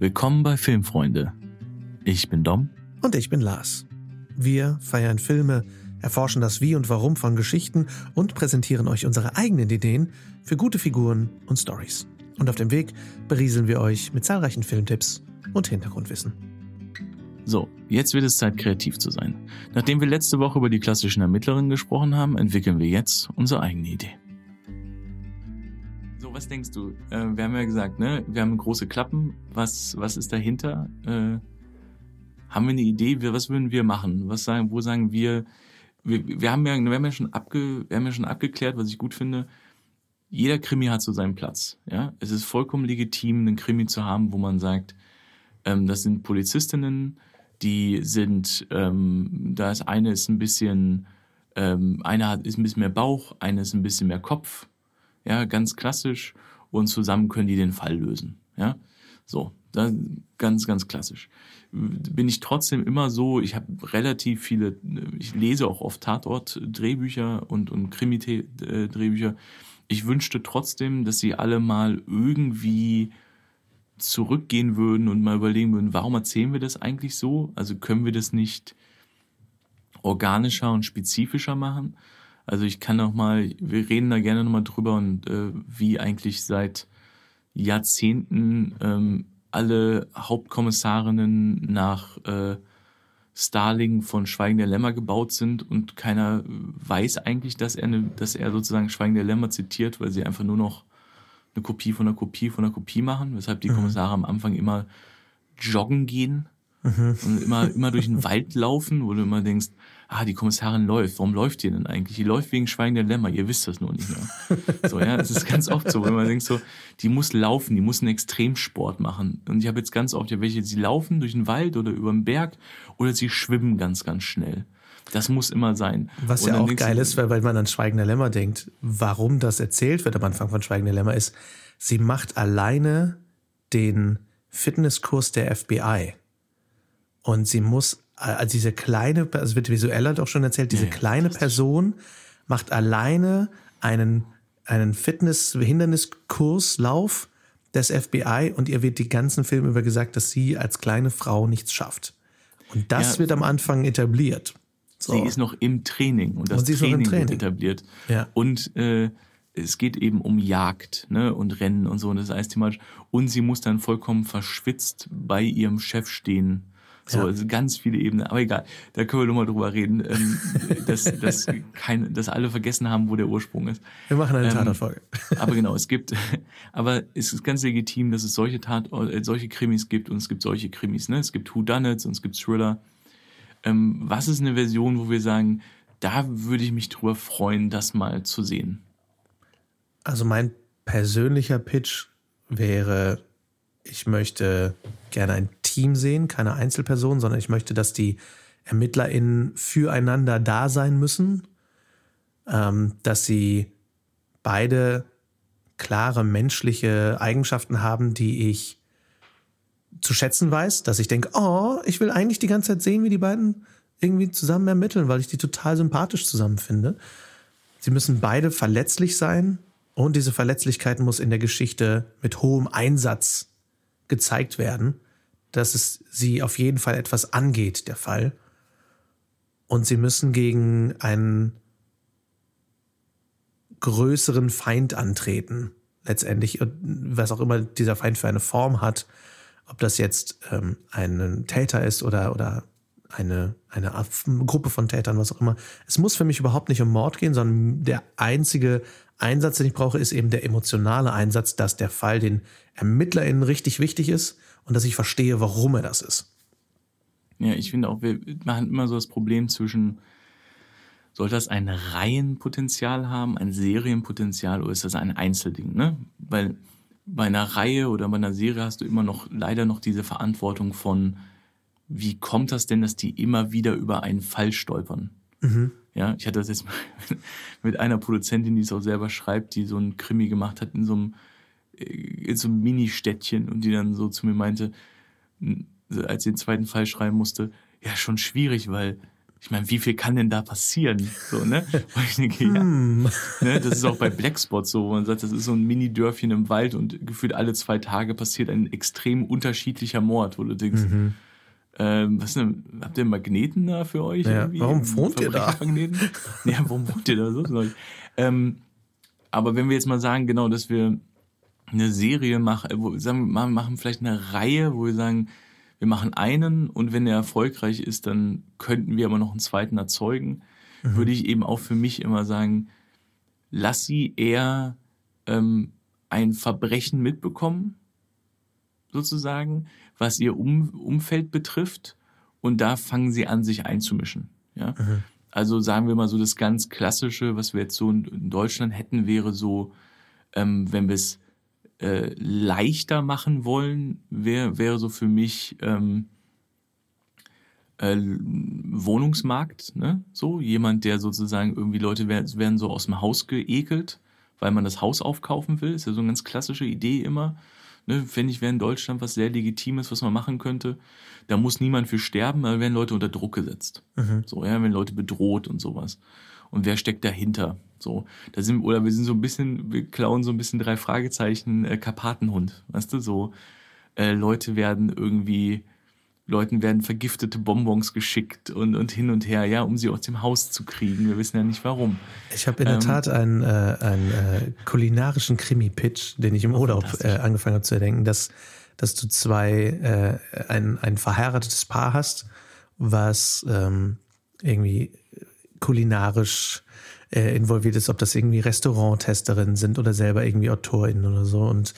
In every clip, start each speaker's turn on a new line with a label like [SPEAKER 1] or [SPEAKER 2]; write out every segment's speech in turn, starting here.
[SPEAKER 1] Willkommen bei Filmfreunde. Ich bin Dom.
[SPEAKER 2] Und ich bin Lars. Wir feiern Filme, erforschen das Wie und Warum von Geschichten und präsentieren euch unsere eigenen Ideen für gute Figuren und Stories. Und auf dem Weg berieseln wir euch mit zahlreichen Filmtipps und Hintergrundwissen.
[SPEAKER 1] So, jetzt wird es Zeit, kreativ zu sein. Nachdem wir letzte Woche über die klassischen Ermittlerinnen gesprochen haben, entwickeln wir jetzt unsere eigene Idee. Was denkst du? Äh, wir haben ja gesagt, ne, wir haben große Klappen. Was, was ist dahinter? Äh, haben wir eine Idee? Was würden wir machen? Was sagen, wo sagen wir, wir, wir haben ja, wir haben ja schon abge, wir haben ja schon abgeklärt, was ich gut finde. Jeder Krimi hat so seinen Platz. Ja, es ist vollkommen legitim, einen Krimi zu haben, wo man sagt, ähm, das sind Polizistinnen, die sind, ähm, da ist eine ist ein bisschen, ähm, eine hat ist ein bisschen mehr Bauch, eine ist ein bisschen mehr Kopf. Ja, ganz klassisch. Und zusammen können die den Fall lösen. Ja, so, das, ganz, ganz klassisch bin ich trotzdem immer so, ich habe relativ viele, ich lese auch oft Tatort-Drehbücher und, und Krimi-Drehbücher. Ich wünschte trotzdem, dass sie alle mal irgendwie zurückgehen würden und mal überlegen würden, warum erzählen wir das eigentlich so? Also können wir das nicht organischer und spezifischer machen? Also ich kann noch mal, wir reden da gerne noch mal drüber und äh, wie eigentlich seit Jahrzehnten ähm, alle Hauptkommissarinnen nach äh, Starling von Schweigen der Lämmer gebaut sind und keiner weiß eigentlich, dass er, ne, dass er sozusagen Schweigen der Lämmer zitiert, weil sie einfach nur noch eine Kopie von einer Kopie von einer Kopie machen, weshalb die mhm. Kommissare am Anfang immer joggen gehen mhm. und immer, immer durch den Wald laufen, wo du immer denkst, ah, die Kommissarin läuft. Warum läuft die denn eigentlich? Die läuft wegen Schweigen der Lämmer. Ihr wisst das nur nicht mehr. So, ja, es ist ganz oft so, wenn man denkt so, die muss laufen, die muss einen Extremsport machen. Und ich habe jetzt ganz oft ja welche, sie laufen durch den Wald oder über den Berg oder sie schwimmen ganz, ganz schnell. Das muss immer sein.
[SPEAKER 2] Was ja auch geil ist, weil, weil man an Schweigende Lämmer denkt, warum das erzählt wird am Anfang von Schweigende Lämmer ist, sie macht alleine den Fitnesskurs der FBI. Und sie muss also diese kleine, also wird visuell doch schon erzählt, diese ja, kleine Person macht alleine einen, einen Fitness-Hinderniskurslauf des FBI und ihr wird die ganzen Filme über gesagt, dass sie als kleine Frau nichts schafft. Und das ja, wird am Anfang etabliert.
[SPEAKER 1] So. Sie ist noch im Training und das und Training, Training, wird etabliert. Ja. Und äh, es geht eben um Jagd ne, und Rennen und so und das ist alles thematisch. Und sie muss dann vollkommen verschwitzt bei ihrem Chef stehen so, ja. also ganz viele Ebenen. Aber egal, da können wir nochmal drüber reden, ähm, dass, dass, kein, dass alle vergessen haben, wo der Ursprung ist.
[SPEAKER 2] Wir machen eine ähm, Tatortfolge.
[SPEAKER 1] aber genau, es gibt, aber es ist ganz legitim, dass es solche Tat, äh, solche Krimis gibt und es gibt solche Krimis. Ne? Es gibt Who Done It und es gibt Thriller. Ähm, was ist eine Version, wo wir sagen, da würde ich mich drüber freuen, das mal zu sehen?
[SPEAKER 2] Also mein persönlicher Pitch wäre, ich möchte gerne ein Team sehen, keine Einzelperson, sondern ich möchte, dass die ErmittlerInnen füreinander da sein müssen, ähm, dass sie beide klare menschliche Eigenschaften haben, die ich zu schätzen weiß, dass ich denke, oh, ich will eigentlich die ganze Zeit sehen, wie die beiden irgendwie zusammen ermitteln, weil ich die total sympathisch zusammen finde. Sie müssen beide verletzlich sein und diese Verletzlichkeit muss in der Geschichte mit hohem Einsatz gezeigt werden dass es sie auf jeden Fall etwas angeht, der Fall. Und sie müssen gegen einen größeren Feind antreten, letztendlich, was auch immer dieser Feind für eine Form hat, ob das jetzt ähm, ein Täter ist oder, oder eine, eine Gruppe von Tätern, was auch immer. Es muss für mich überhaupt nicht um Mord gehen, sondern der einzige Einsatz, den ich brauche, ist eben der emotionale Einsatz, dass der Fall den ErmittlerInnen richtig wichtig ist und dass ich verstehe, warum er das ist.
[SPEAKER 1] Ja, ich finde auch, wir machen immer so das Problem zwischen, soll das ein Reihenpotenzial haben, ein Serienpotenzial oder ist das ein Einzelding, ne? Weil bei einer Reihe oder bei einer Serie hast du immer noch leider noch diese Verantwortung von, wie kommt das denn, dass die immer wieder über einen Fall stolpern? Mhm. Ja, ich hatte das jetzt mit einer Produzentin, die es auch selber schreibt, die so ein Krimi gemacht hat in so einem in so einem Mini-Städtchen und die dann so zu mir meinte, als sie den zweiten Fall schreiben musste, ja, schon schwierig, weil ich meine, wie viel kann denn da passieren? So, ne? Weil ich denke, ja,
[SPEAKER 2] Hm.
[SPEAKER 1] ne, das ist auch bei Blackspot so, wo man sagt, das ist so ein Mini-Dörfchen im Wald und gefühlt alle zwei Tage passiert ein extrem unterschiedlicher Mord, wo du denkst, ähm, was denn, habt ihr Magneten da für euch?
[SPEAKER 2] Ja, warum wohnt ihr da?
[SPEAKER 1] Ja, warum wohnt ihr da so? Ähm, aber wenn wir jetzt mal sagen, genau, dass wir eine Serie machen, wo, sagen wir machen vielleicht eine Reihe, wo wir sagen, wir machen einen und wenn der erfolgreich ist, dann könnten wir aber noch einen zweiten erzeugen, würde ich eben auch für mich immer sagen, lass sie eher ähm, ein Verbrechen mitbekommen, sozusagen, was ihr um Umfeld betrifft, und da fangen sie an, sich einzumischen. Ja? Also sagen wir mal so, das ganz Klassische, was wir jetzt so in, Deutschland hätten, wäre so, ähm, wenn wir es äh, leichter machen wollen, wäre wäre so für mich ähm, äh, Wohnungsmarkt, ne? So, jemand, der sozusagen irgendwie Leute werden, werden so aus dem Haus geekelt, weil man das Haus aufkaufen will. Ist ja so eine ganz klassische Idee immer. Ne? Finde ich, wäre in Deutschland was sehr Legitimes, was man machen könnte. Da muss niemand für sterben, aber werden Leute unter Druck gesetzt. So, ja, wenn Leute bedroht und sowas. Und wer steckt dahinter? So, da sind, oder wir sind so ein bisschen, wir klauen so ein bisschen drei Fragezeichen, äh, Karpatenhund, weißt du, so, äh, Leute werden irgendwie, Leuten werden vergiftete Bonbons geschickt und, und hin und her, ja, um sie aus dem Haus zu kriegen. Wir wissen ja nicht warum.
[SPEAKER 2] Ich habe in der
[SPEAKER 1] Ähm,
[SPEAKER 2] Tat einen, äh, einen äh, kulinarischen Krimi-Pitch, den ich im Urlaub äh, angefangen habe zu erdenken, dass, dass du zwei, äh, ein, ein verheiratetes Paar hast, was ähm, irgendwie kulinarisch äh, involviert ist, ob das irgendwie Restauranttesterinnen sind oder selber irgendwie AutorInnen oder so und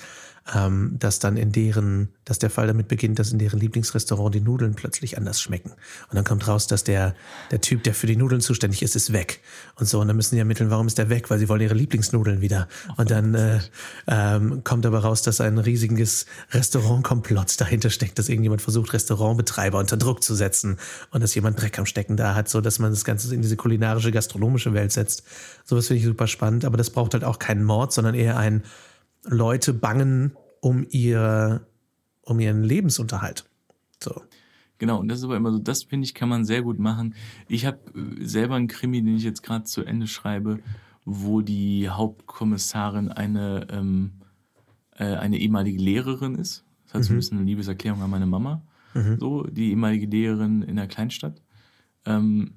[SPEAKER 2] ähm, dass dann in deren, dass der Fall damit beginnt, dass in deren Lieblingsrestaurant die Nudeln plötzlich anders schmecken. Und dann kommt raus, dass der, der Typ, der für die Nudeln zuständig ist, ist weg. Und so, und dann müssen die ermitteln, warum ist der weg? Weil sie wollen ihre Lieblingsnudeln wieder. Und dann äh, ähm, kommt aber raus, dass ein riesiges Restaurantkomplott dahinter steckt, dass irgendjemand versucht, Restaurantbetreiber unter Druck zu setzen und dass jemand Dreck am Stecken da hat, so dass man das Ganze in diese kulinarische, gastronomische Welt setzt. Sowas finde ich super spannend, aber das braucht halt auch keinen Mord, sondern eher ein Leute bangen um ihr, um ihren Lebensunterhalt. So.
[SPEAKER 1] Genau, und das ist aber immer so, das finde ich, kann man sehr gut machen. Ich habe äh, selber einen Krimi, den ich jetzt gerade zu Ende schreibe, wo die Hauptkommissarin eine, ähm, äh, eine ehemalige Lehrerin ist. Das hat so ein bisschen eine Liebeserklärung an meine Mama. So, die ehemalige Lehrerin in der Kleinstadt. Ähm,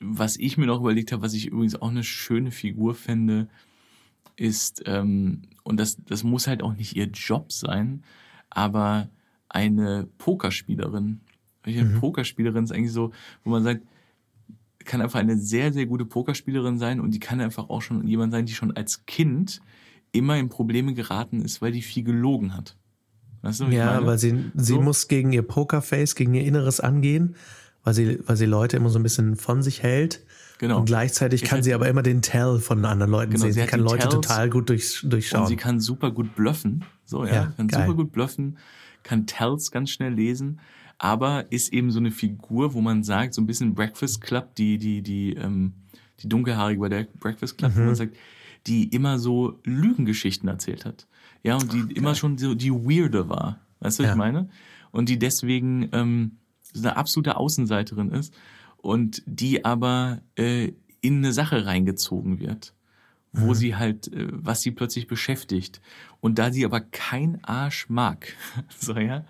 [SPEAKER 1] was ich mir noch überlegt habe, was ich übrigens auch eine schöne Figur fände, ist, ähm, und das, das muss halt auch nicht ihr Job sein, aber eine Pokerspielerin. Eine Pokerspielerin ist eigentlich so, wo man sagt, kann einfach eine sehr, sehr gute Pokerspielerin sein und die kann einfach auch schon jemand sein, die schon als Kind immer in Probleme geraten ist, weil die viel gelogen hat. Weißt du,
[SPEAKER 2] Ja,
[SPEAKER 1] meine?
[SPEAKER 2] weil sie, sie
[SPEAKER 1] So.
[SPEAKER 2] muss gegen ihr Pokerface, gegen ihr Inneres angehen, weil sie, weil sie Leute immer so ein bisschen von sich hält.
[SPEAKER 1] Genau.
[SPEAKER 2] Und gleichzeitig
[SPEAKER 1] Ich
[SPEAKER 2] kann sie aber immer den Tell von anderen Leuten
[SPEAKER 1] Genau,
[SPEAKER 2] sehen.
[SPEAKER 1] sie
[SPEAKER 2] Sie kann Leute
[SPEAKER 1] Tells
[SPEAKER 2] total gut durch, durchschauen.
[SPEAKER 1] Und sie kann super gut bluffen. So, ja.
[SPEAKER 2] Ja,
[SPEAKER 1] kann
[SPEAKER 2] geil.
[SPEAKER 1] super gut bluffen, kann Tells ganz schnell lesen, aber ist eben so eine Figur, wo man sagt, so ein bisschen Breakfast Club, die, die, die, ähm, die dunkelhaarige bei der Breakfast Club,
[SPEAKER 2] Mhm.
[SPEAKER 1] wo man sagt, die immer so Lügengeschichten erzählt hat. Ja, und die immer schon so die Weirde war. Weißt du, was
[SPEAKER 2] Ja.
[SPEAKER 1] ich meine? Und die deswegen ähm, so eine absolute Außenseiterin ist und die aber äh, in eine Sache reingezogen wird wo
[SPEAKER 2] Mhm.
[SPEAKER 1] sie halt, äh, was sie plötzlich beschäftigt. Und da sie aber kein Arsch mag, so, ja,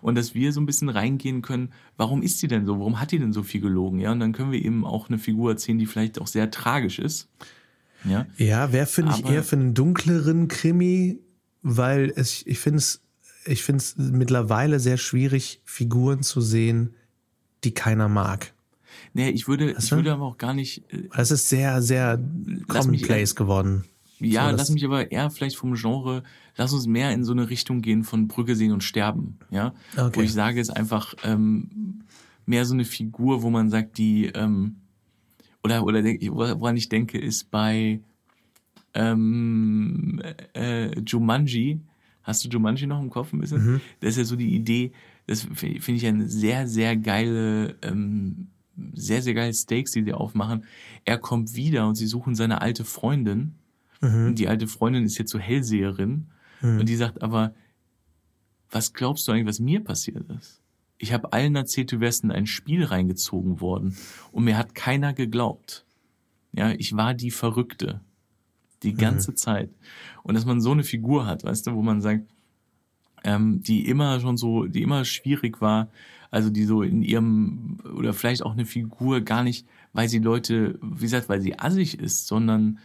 [SPEAKER 1] und dass wir so ein bisschen reingehen können, warum ist sie denn so? Warum hat die denn so viel gelogen? Ja, und dann können wir eben auch eine Figur erzählen, die vielleicht auch sehr tragisch ist. Ja,
[SPEAKER 2] Ja, wäre, finde ich, eher für einen dunkleren Krimi, weil es, ich finde es, ich finde es mittlerweile sehr schwierig, Figuren zu sehen, die keiner mag.
[SPEAKER 1] Nee, ich würde, ich
[SPEAKER 2] du?
[SPEAKER 1] würde aber auch gar nicht, äh,
[SPEAKER 2] Das ist sehr, sehr commonplace geworden.
[SPEAKER 1] ja,
[SPEAKER 2] So,
[SPEAKER 1] lass mich aber eher vielleicht vom Genre, lass uns mehr in so eine Richtung gehen von Brücke sehen und sterben, ja,
[SPEAKER 2] Okay.
[SPEAKER 1] wo ich sage, ist einfach ähm, mehr so eine Figur, wo man sagt, die ähm, oder oder woran ich denke, ist bei ähm, äh, Jumanji. Hast du Jumanji noch im Kopf ein bisschen? Das ist ja so die Idee, das finde ich eine sehr, sehr geile, ähm, sehr, sehr geile Stakes, die sie aufmachen. Er kommt wieder und sie suchen seine alte Freundin. Und die alte Freundin ist jetzt so Hellseherin. Und die sagt aber, was glaubst du eigentlich, was mir passiert ist? ich habe allen erzählt, du wärst in ein Spiel reingezogen worden und mir hat keiner geglaubt. Ja, ich war die Verrückte. Die ganze mhm. Zeit. Und dass man so eine Figur hat, weißt du, wo man sagt, ähm, die immer schon so, die immer schwierig war, also die so in ihrem, oder vielleicht auch eine Figur gar nicht, weil sie Leute, wie gesagt, weil sie assig ist, sondern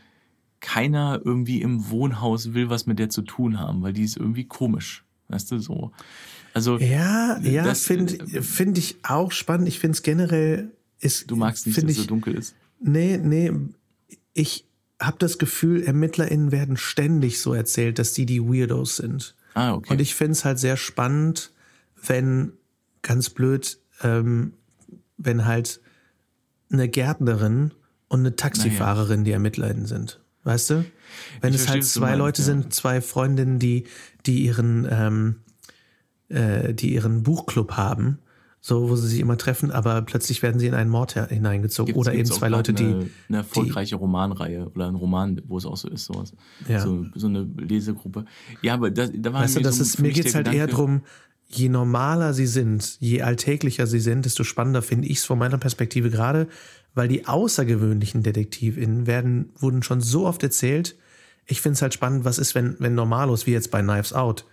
[SPEAKER 1] keiner irgendwie im Wohnhaus will was mit der zu tun haben, weil die ist irgendwie komisch. Weißt du, so.
[SPEAKER 2] Also. Ja, ja, finde äh, find ich auch spannend. Ich finde es generell ist.
[SPEAKER 1] Du magst nicht, dass es so dunkel ist.
[SPEAKER 2] Nee, nee. Ich habe das Gefühl, ErmittlerInnen werden ständig so erzählt, dass die die Weirdos sind.
[SPEAKER 1] Ah, okay.
[SPEAKER 2] Und ich finde es halt sehr spannend, wenn, ganz blöd, ähm, wenn halt eine Gärtnerin und eine Taxifahrerin ja. die ErmittlerInnen sind. Weißt du? Wenn ich es halt zwei Leute ja. sind, zwei Freundinnen, die, die ihren, ähm, äh, die ihren Buchclub haben, so wo sie sich immer treffen, aber plötzlich werden sie in einen Mord hineingezogen. Gibt's, oder eben zwei Leute, die. Eine,
[SPEAKER 1] eine erfolgreiche die, Romanreihe oder ein Roman, wo es auch so ist, sowas. Ja. So, so eine Lesegruppe. Ja, aber da, da war
[SPEAKER 2] weißt du, das so ist, mir geht's halt Gedanke, eher drum, je normaler sie sind, je alltäglicher sie sind, desto spannender finde ich es von meiner Perspektive gerade, weil die außergewöhnlichen DetektivInnen werden, wurden schon so oft erzählt. Ich finde es halt spannend, was ist, wenn, wenn Normalos, wie jetzt bei Knives Out,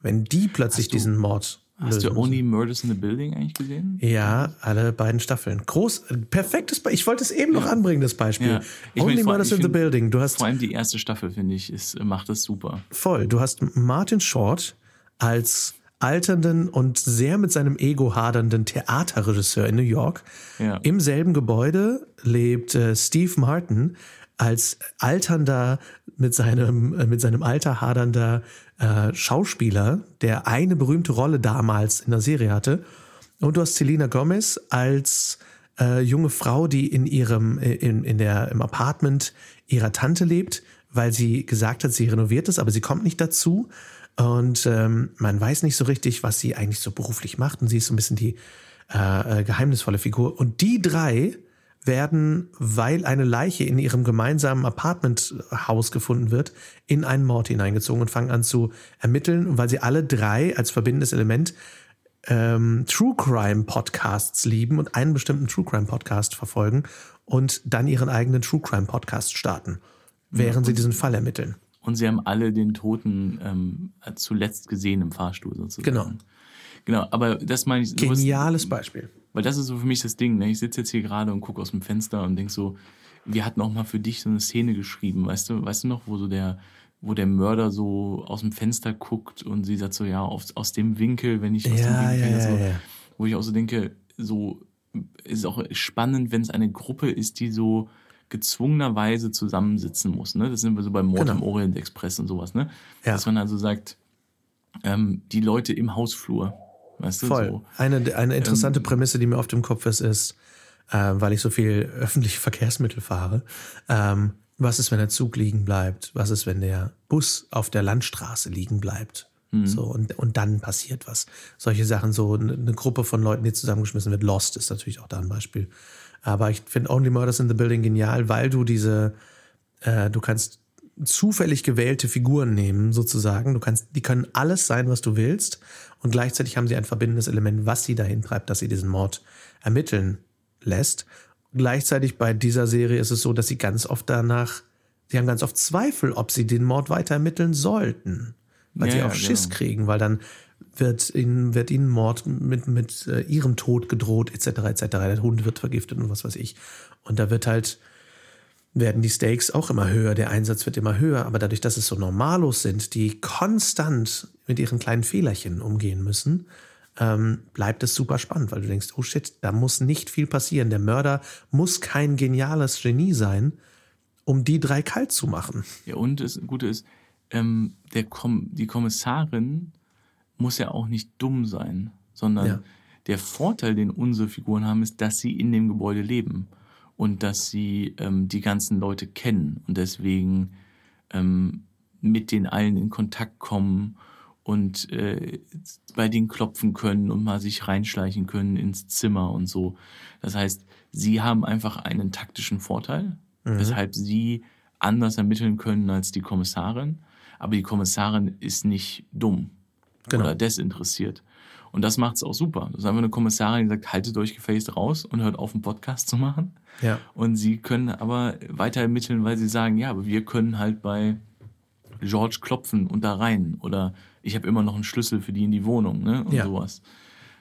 [SPEAKER 2] wenn die plötzlich diesen Mord
[SPEAKER 1] Hast du Only Murders in the Building eigentlich gesehen?
[SPEAKER 2] Ja, alle beiden Staffeln. Groß, perfektes Beispiel. Ich wollte es eben ja. noch anbringen, das Beispiel. Ja. Only mein, Murders in the Building. Du hast
[SPEAKER 1] vor allem die erste Staffel, finde ich, ist, macht das super.
[SPEAKER 2] Voll. Du hast Martin Short als alternden und sehr mit seinem Ego hadernden Theaterregisseur in New York. Ja. Im selben Gebäude lebt äh, Steve Martin als alternder, mit seinem, äh, mit seinem Alter hadernder äh, Schauspieler, der eine berühmte Rolle damals in der Serie hatte. Und du hast Selena Gomez als äh, junge Frau, die in ihrem, äh, in, in der, im Apartment ihrer Tante lebt, weil sie gesagt hat, sie renoviert es, aber sie kommt nicht dazu. Und ähm, man weiß nicht so richtig, was sie eigentlich so beruflich macht. Und sie ist so ein bisschen die äh, äh geheimnisvolle Figur. Und die drei werden, weil eine Leiche in ihrem gemeinsamen Apartmenthaus gefunden wird, in einen Mord hineingezogen und fangen an zu ermitteln, weil sie alle drei als verbindendes Element ähm, True Crime Podcasts lieben und einen bestimmten True Crime Podcast verfolgen und dann ihren eigenen True Crime Podcast starten, während ja, sie diesen Fall ermitteln.
[SPEAKER 1] Und sie haben alle den Toten ähm, zuletzt gesehen im Fahrstuhl sozusagen.
[SPEAKER 2] Genau.
[SPEAKER 1] Genau, aber das meine ich.
[SPEAKER 2] Geniales Beispiel.
[SPEAKER 1] Weil das ist so für mich das Ding. Ne? Ich sitze jetzt hier gerade und gucke aus dem Fenster und denke so, wir hatten auch mal für dich so eine Szene geschrieben, weißt du, weißt du noch, wo so der, wo der Mörder so aus dem Fenster guckt und sie sagt so, ja, aus, aus dem Winkel, wenn ich aus
[SPEAKER 2] ja,
[SPEAKER 1] dem
[SPEAKER 2] Winkel,
[SPEAKER 1] ja,
[SPEAKER 2] so, ja.
[SPEAKER 1] wo ich auch so denke, so ist auch spannend, wenn es eine Gruppe ist, die so gezwungenerweise zusammensitzen muss. Ne? Das sind wir so beim Mord genau. im Orient Express und sowas, ne? Ja. Dass man also sagt, ähm, die Leute im Hausflur, Weißt du,
[SPEAKER 2] Voll.
[SPEAKER 1] So.
[SPEAKER 2] Eine, eine interessante ähm, Prämisse, die mir auf dem Kopf ist, ist, äh, weil ich so viel öffentliche Verkehrsmittel fahre, ähm, was ist, wenn der Zug liegen bleibt? Was ist, wenn der Bus auf der Landstraße liegen bleibt? Mhm. So, und, und dann passiert was. Solche Sachen, so eine Gruppe von Leuten, die zusammengeschmissen wird. Lost ist natürlich auch da ein Beispiel. Aber ich finde Only Murders in the Building genial, weil du diese, äh, du kannst zufällig gewählte Figuren nehmen, sozusagen. Du kannst, die können alles sein, was du willst. Und gleichzeitig haben sie ein verbindendes Element, was sie dahin treibt, dass sie diesen Mord ermitteln lässt. Gleichzeitig bei dieser Serie ist es so, dass sie ganz oft danach, sie haben ganz oft Zweifel, ob sie den Mord weiter ermitteln sollten. Weil ja, sie auch ja, Schiss genau. kriegen, weil dann wird ihnen, wird ihnen Mord mit, mit äh, ihrem Tod gedroht, etc., etc. Der Hund wird vergiftet und was weiß ich. Und da wird halt, werden die Stakes auch immer höher, der Einsatz wird immer höher, aber dadurch, dass es so Normalos sind, die konstant mit ihren kleinen Fehlerchen umgehen müssen, ähm, bleibt es super spannend, weil du denkst, oh shit, da muss nicht viel passieren. Der Mörder muss kein geniales Genie sein, um die drei kalt zu machen.
[SPEAKER 1] Ja, und das Gute ist, ähm, der Kom die Kommissarin muss ja auch nicht dumm sein, sondern ja. der Vorteil, den unsere Figuren haben, ist, dass sie in dem Gebäude leben und dass sie ähm, die ganzen Leute kennen und deswegen ähm, mit den allen in Kontakt kommen und äh, bei denen klopfen können und mal sich reinschleichen können ins Zimmer und so. Das heißt, sie haben einfach einen taktischen Vorteil, mhm. weshalb sie anders ermitteln können als die Kommissarin. Aber die Kommissarin ist nicht dumm genau. oder desinteressiert. Und das macht es auch super. Das ist einfach eine Kommissarin, die sagt, haltet euch gefälligst raus und hört auf, einen Podcast zu machen.
[SPEAKER 2] Ja.
[SPEAKER 1] Und sie können aber weiter ermitteln, weil sie sagen, ja, aber wir können halt bei George klopfen und da rein. Oder ich habe immer noch einen Schlüssel für die in die Wohnung, ne? Und
[SPEAKER 2] Ja.
[SPEAKER 1] sowas.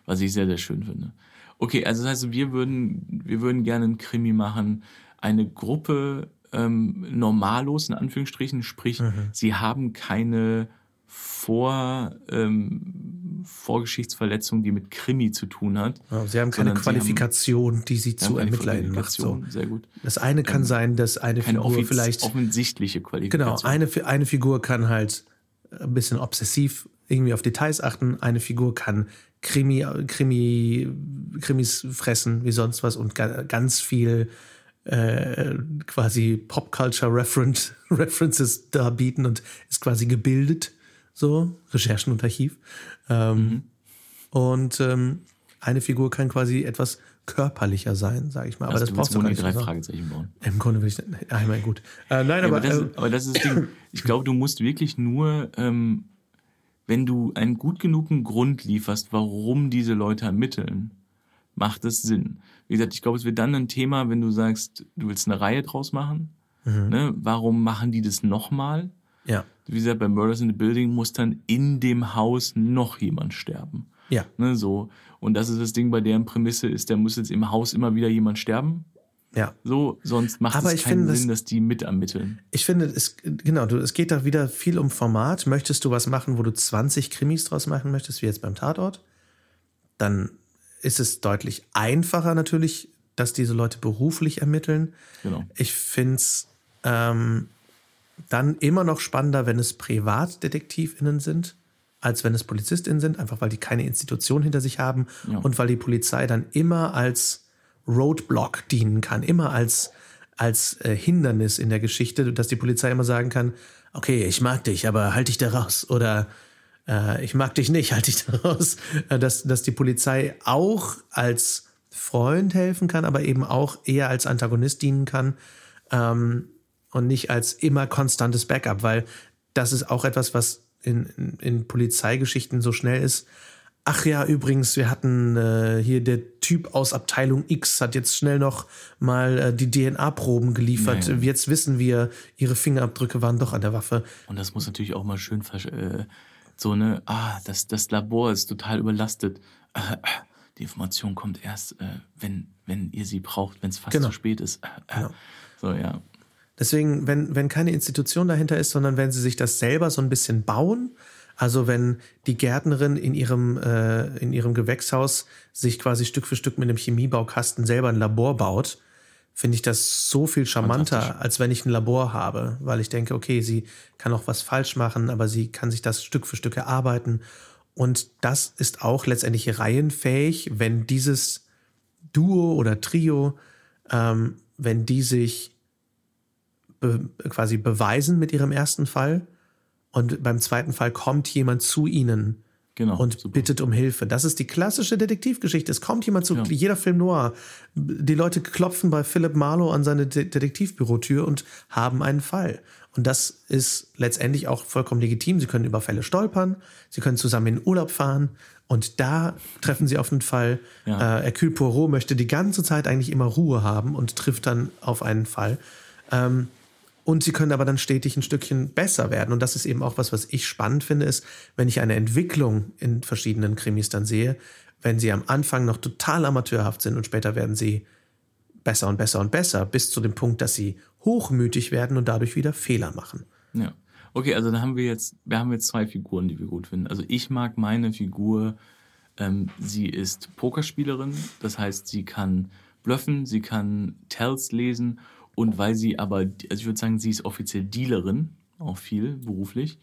[SPEAKER 1] Was ich sehr, sehr schön finde. Okay, also das heißt, wir würden, wir würden gerne einen Krimi machen. Eine Gruppe ähm, normallos, in Anführungsstrichen, sprich,
[SPEAKER 2] Mhm.
[SPEAKER 1] sie haben keine Vor, ähm, Vorgeschichtsverletzung, die mit Krimi zu tun hat.
[SPEAKER 2] Ja, Sie haben keine
[SPEAKER 1] Sondern sie
[SPEAKER 2] Qualifikation, die Sie
[SPEAKER 1] haben
[SPEAKER 2] zu ErmittlerInnen macht. So.
[SPEAKER 1] Qualifikation. Sehr gut.
[SPEAKER 2] Das eine kann sein, dass eine Figur
[SPEAKER 1] offiz
[SPEAKER 2] vielleicht
[SPEAKER 1] offensichtliche
[SPEAKER 2] Genau,
[SPEAKER 1] Qualifikation.
[SPEAKER 2] eine, Fi- eine Figur kann halt ein bisschen obsessiv irgendwie auf Details achten, eine Figur kann Krimi, Krimi, Krimis fressen wie sonst was und ga, ganz viel äh, quasi Pop-Culture -Reference, References da bieten und ist quasi gebildet, so, Recherchen und Archiv. Ähm, Und ähm, eine Figur kann quasi etwas körperlicher sein, sage ich mal. Aber
[SPEAKER 1] Also
[SPEAKER 2] das
[SPEAKER 1] du
[SPEAKER 2] brauchst du gar nicht.
[SPEAKER 1] drei
[SPEAKER 2] so sagen.
[SPEAKER 1] Fragezeichen bauen.
[SPEAKER 2] Im Grunde will ich, meine, gut. Äh, nein,
[SPEAKER 1] Ja,
[SPEAKER 2] aber,
[SPEAKER 1] aber, das,
[SPEAKER 2] äh,
[SPEAKER 1] ist- aber das ist das Ding. Ich glaube, du musst wirklich nur, ähm, wenn du einen gut genugen Grund lieferst, warum diese Leute ermitteln, macht es Sinn. Wie gesagt, ich glaube, es wird dann ein Thema, wenn du sagst, du willst eine Reihe draus machen.
[SPEAKER 2] Mhm.
[SPEAKER 1] Ne? Warum machen die das nochmal?
[SPEAKER 2] Ja,
[SPEAKER 1] Wie gesagt, bei Murders in the Building muss dann in dem Haus noch jemand sterben.
[SPEAKER 2] ja.
[SPEAKER 1] Ne, so. Und das ist das Ding bei deren Prämisse ist, da muss jetzt im Haus immer wieder jemand sterben.
[SPEAKER 2] Ja,
[SPEAKER 1] So, sonst macht
[SPEAKER 2] Aber
[SPEAKER 1] es keinen
[SPEAKER 2] finde,
[SPEAKER 1] Sinn, dass die mitermitteln.
[SPEAKER 2] ich finde, es, genau, du, es geht da wieder viel um Format. Möchtest du was machen, wo du 20 Krimis draus machen möchtest, wie jetzt beim Tatort, dann ist es deutlich einfacher natürlich, dass diese Leute beruflich ermitteln.
[SPEAKER 1] Genau.
[SPEAKER 2] Ich finde es ähm, dann immer noch spannender, wenn es PrivatdetektivInnen sind, als wenn es PolizistInnen sind, einfach weil die keine Institution hinter sich haben
[SPEAKER 1] Ja.
[SPEAKER 2] und weil die Polizei dann immer als Roadblock dienen kann, immer als, als äh, Hindernis in der Geschichte, dass die Polizei immer sagen kann, okay, ich mag dich, aber halt dich da raus. Oder äh, ich mag dich nicht, halt dich da raus. Äh, dass, dass die Polizei auch als Freund helfen kann, aber eben auch eher als Antagonist dienen kann ähm, und nicht als immer konstantes Backup, weil das ist auch etwas, was in, in, in Polizeigeschichten so schnell ist. Ach ja, übrigens, wir hatten äh, hier der Typ aus Abteilung X hat jetzt schnell noch mal äh, die DNA-Proben geliefert.
[SPEAKER 1] Naja.
[SPEAKER 2] Jetzt wissen wir, ihre Fingerabdrücke waren doch an der Waffe.
[SPEAKER 1] Und das muss natürlich auch mal schön äh, so eine, ah, das, das Labor ist total überlastet. Die Information kommt erst, äh, wenn, wenn ihr sie braucht, wenn es fast
[SPEAKER 2] Genau.
[SPEAKER 1] zu spät ist.
[SPEAKER 2] Genau.
[SPEAKER 1] So, ja.
[SPEAKER 2] Deswegen, wenn, wenn keine Institution dahinter ist, sondern wenn sie sich das selber so ein bisschen bauen, also wenn die Gärtnerin in ihrem, äh, in ihrem Gewächshaus sich quasi Stück für Stück mit einem Chemiebaukasten selber ein Labor baut, finde ich das so viel charmanter, als wenn ich ein Labor habe, weil ich denke, okay, sie kann auch was falsch machen, aber sie kann sich das Stück für Stück erarbeiten. Und das ist auch letztendlich reihenfähig, wenn dieses Duo oder Trio, ähm, wenn die sich be quasi beweisen mit ihrem ersten Fall und beim zweiten Fall kommt jemand zu ihnen
[SPEAKER 1] Genau.
[SPEAKER 2] und
[SPEAKER 1] super.
[SPEAKER 2] bittet um Hilfe. Das ist die klassische Detektivgeschichte. Es kommt jemand zu,
[SPEAKER 1] Ja.
[SPEAKER 2] jeder Film noir. Die Leute klopfen bei Philip Marlowe an seine De Detektivbürotür und haben einen Fall. Und das ist letztendlich auch vollkommen legitim. Sie können über Fälle stolpern, sie können zusammen in den Urlaub fahren und da treffen sie auf einen Fall.
[SPEAKER 1] Ja.
[SPEAKER 2] Äh, Hercule Poirot möchte die ganze Zeit eigentlich immer Ruhe haben und trifft dann auf einen Fall. Ähm, und sie können aber dann stetig ein Stückchen besser werden. Und das ist eben auch was, was ich spannend finde, ist, wenn ich eine Entwicklung in verschiedenen Krimis dann sehe, wenn sie am Anfang noch total amateurhaft sind und später werden sie besser und besser und besser, bis zu dem Punkt, dass sie hochmütig werden und dadurch wieder Fehler machen.
[SPEAKER 1] Ja. Okay, also dann haben wir jetzt, wir haben jetzt zwei Figuren, die wir gut finden. Also ich mag meine Figur, ähm, sie ist Pokerspielerin, das heißt, sie kann bluffen, sie kann Tells lesen und weil sie aber, also ich würde sagen, sie ist offiziell Dealerin, auch viel beruflich.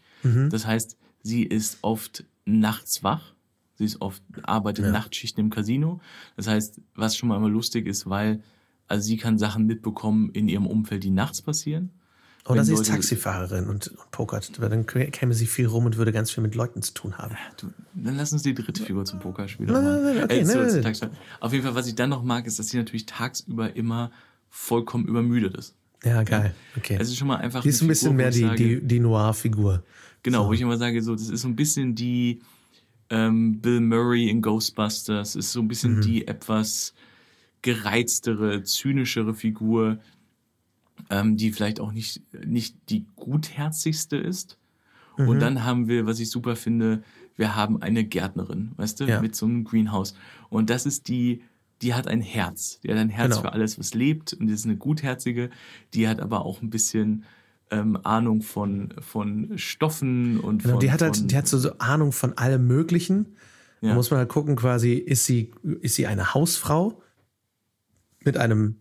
[SPEAKER 1] Das heißt, sie ist oft nachts wach. Sie ist oft, arbeitet
[SPEAKER 2] Ja.
[SPEAKER 1] Nachtschichten im Casino. Das heißt, was schon mal immer lustig ist, weil, also sie kann Sachen mitbekommen in ihrem Umfeld, die nachts passieren.
[SPEAKER 2] Oder
[SPEAKER 1] Wenn
[SPEAKER 2] sie ist Taxifahrerin und, und pokert. Weil Dann käme sie viel rum und würde ganz viel mit Leuten zu tun haben.
[SPEAKER 1] Du, dann lass uns die dritte Figur zum Pokerspieler machen.
[SPEAKER 2] okay,
[SPEAKER 1] Äh, zu-. Auf jeden Fall, was ich dann noch mag, ist, dass sie natürlich tagsüber immer vollkommen übermüdet ist.
[SPEAKER 2] Ja, geil. Okay.
[SPEAKER 1] Es ist schon mal einfach.
[SPEAKER 2] die ist ein bisschen
[SPEAKER 1] Figur,
[SPEAKER 2] mehr die,
[SPEAKER 1] sage,
[SPEAKER 2] die, die Noir-Figur.
[SPEAKER 1] Genau,
[SPEAKER 2] so.
[SPEAKER 1] wo ich immer sage, so, das ist so ein bisschen die, Ähm, Bill Murray in Ghostbusters ist so ein bisschen die etwas gereiztere, zynischere Figur, ähm, die vielleicht auch nicht, nicht die gutherzigste ist.
[SPEAKER 2] Mhm.
[SPEAKER 1] Und dann haben wir, was ich super finde, wir haben eine Gärtnerin, weißt du,
[SPEAKER 2] Ja.
[SPEAKER 1] mit so einem Greenhouse. Und das ist die, die hat ein Herz. Die hat ein Herz
[SPEAKER 2] Genau.
[SPEAKER 1] für alles, was lebt. Und die ist eine gutherzige. Die hat aber auch ein bisschen ähm, Ahnung von, von Stoffen und
[SPEAKER 2] Genau,
[SPEAKER 1] von.
[SPEAKER 2] die hat halt, die hat so, so Ahnung von allem Möglichen. Da
[SPEAKER 1] Ja.
[SPEAKER 2] muss man halt gucken, quasi, ist sie, ist sie eine Hausfrau mit einem,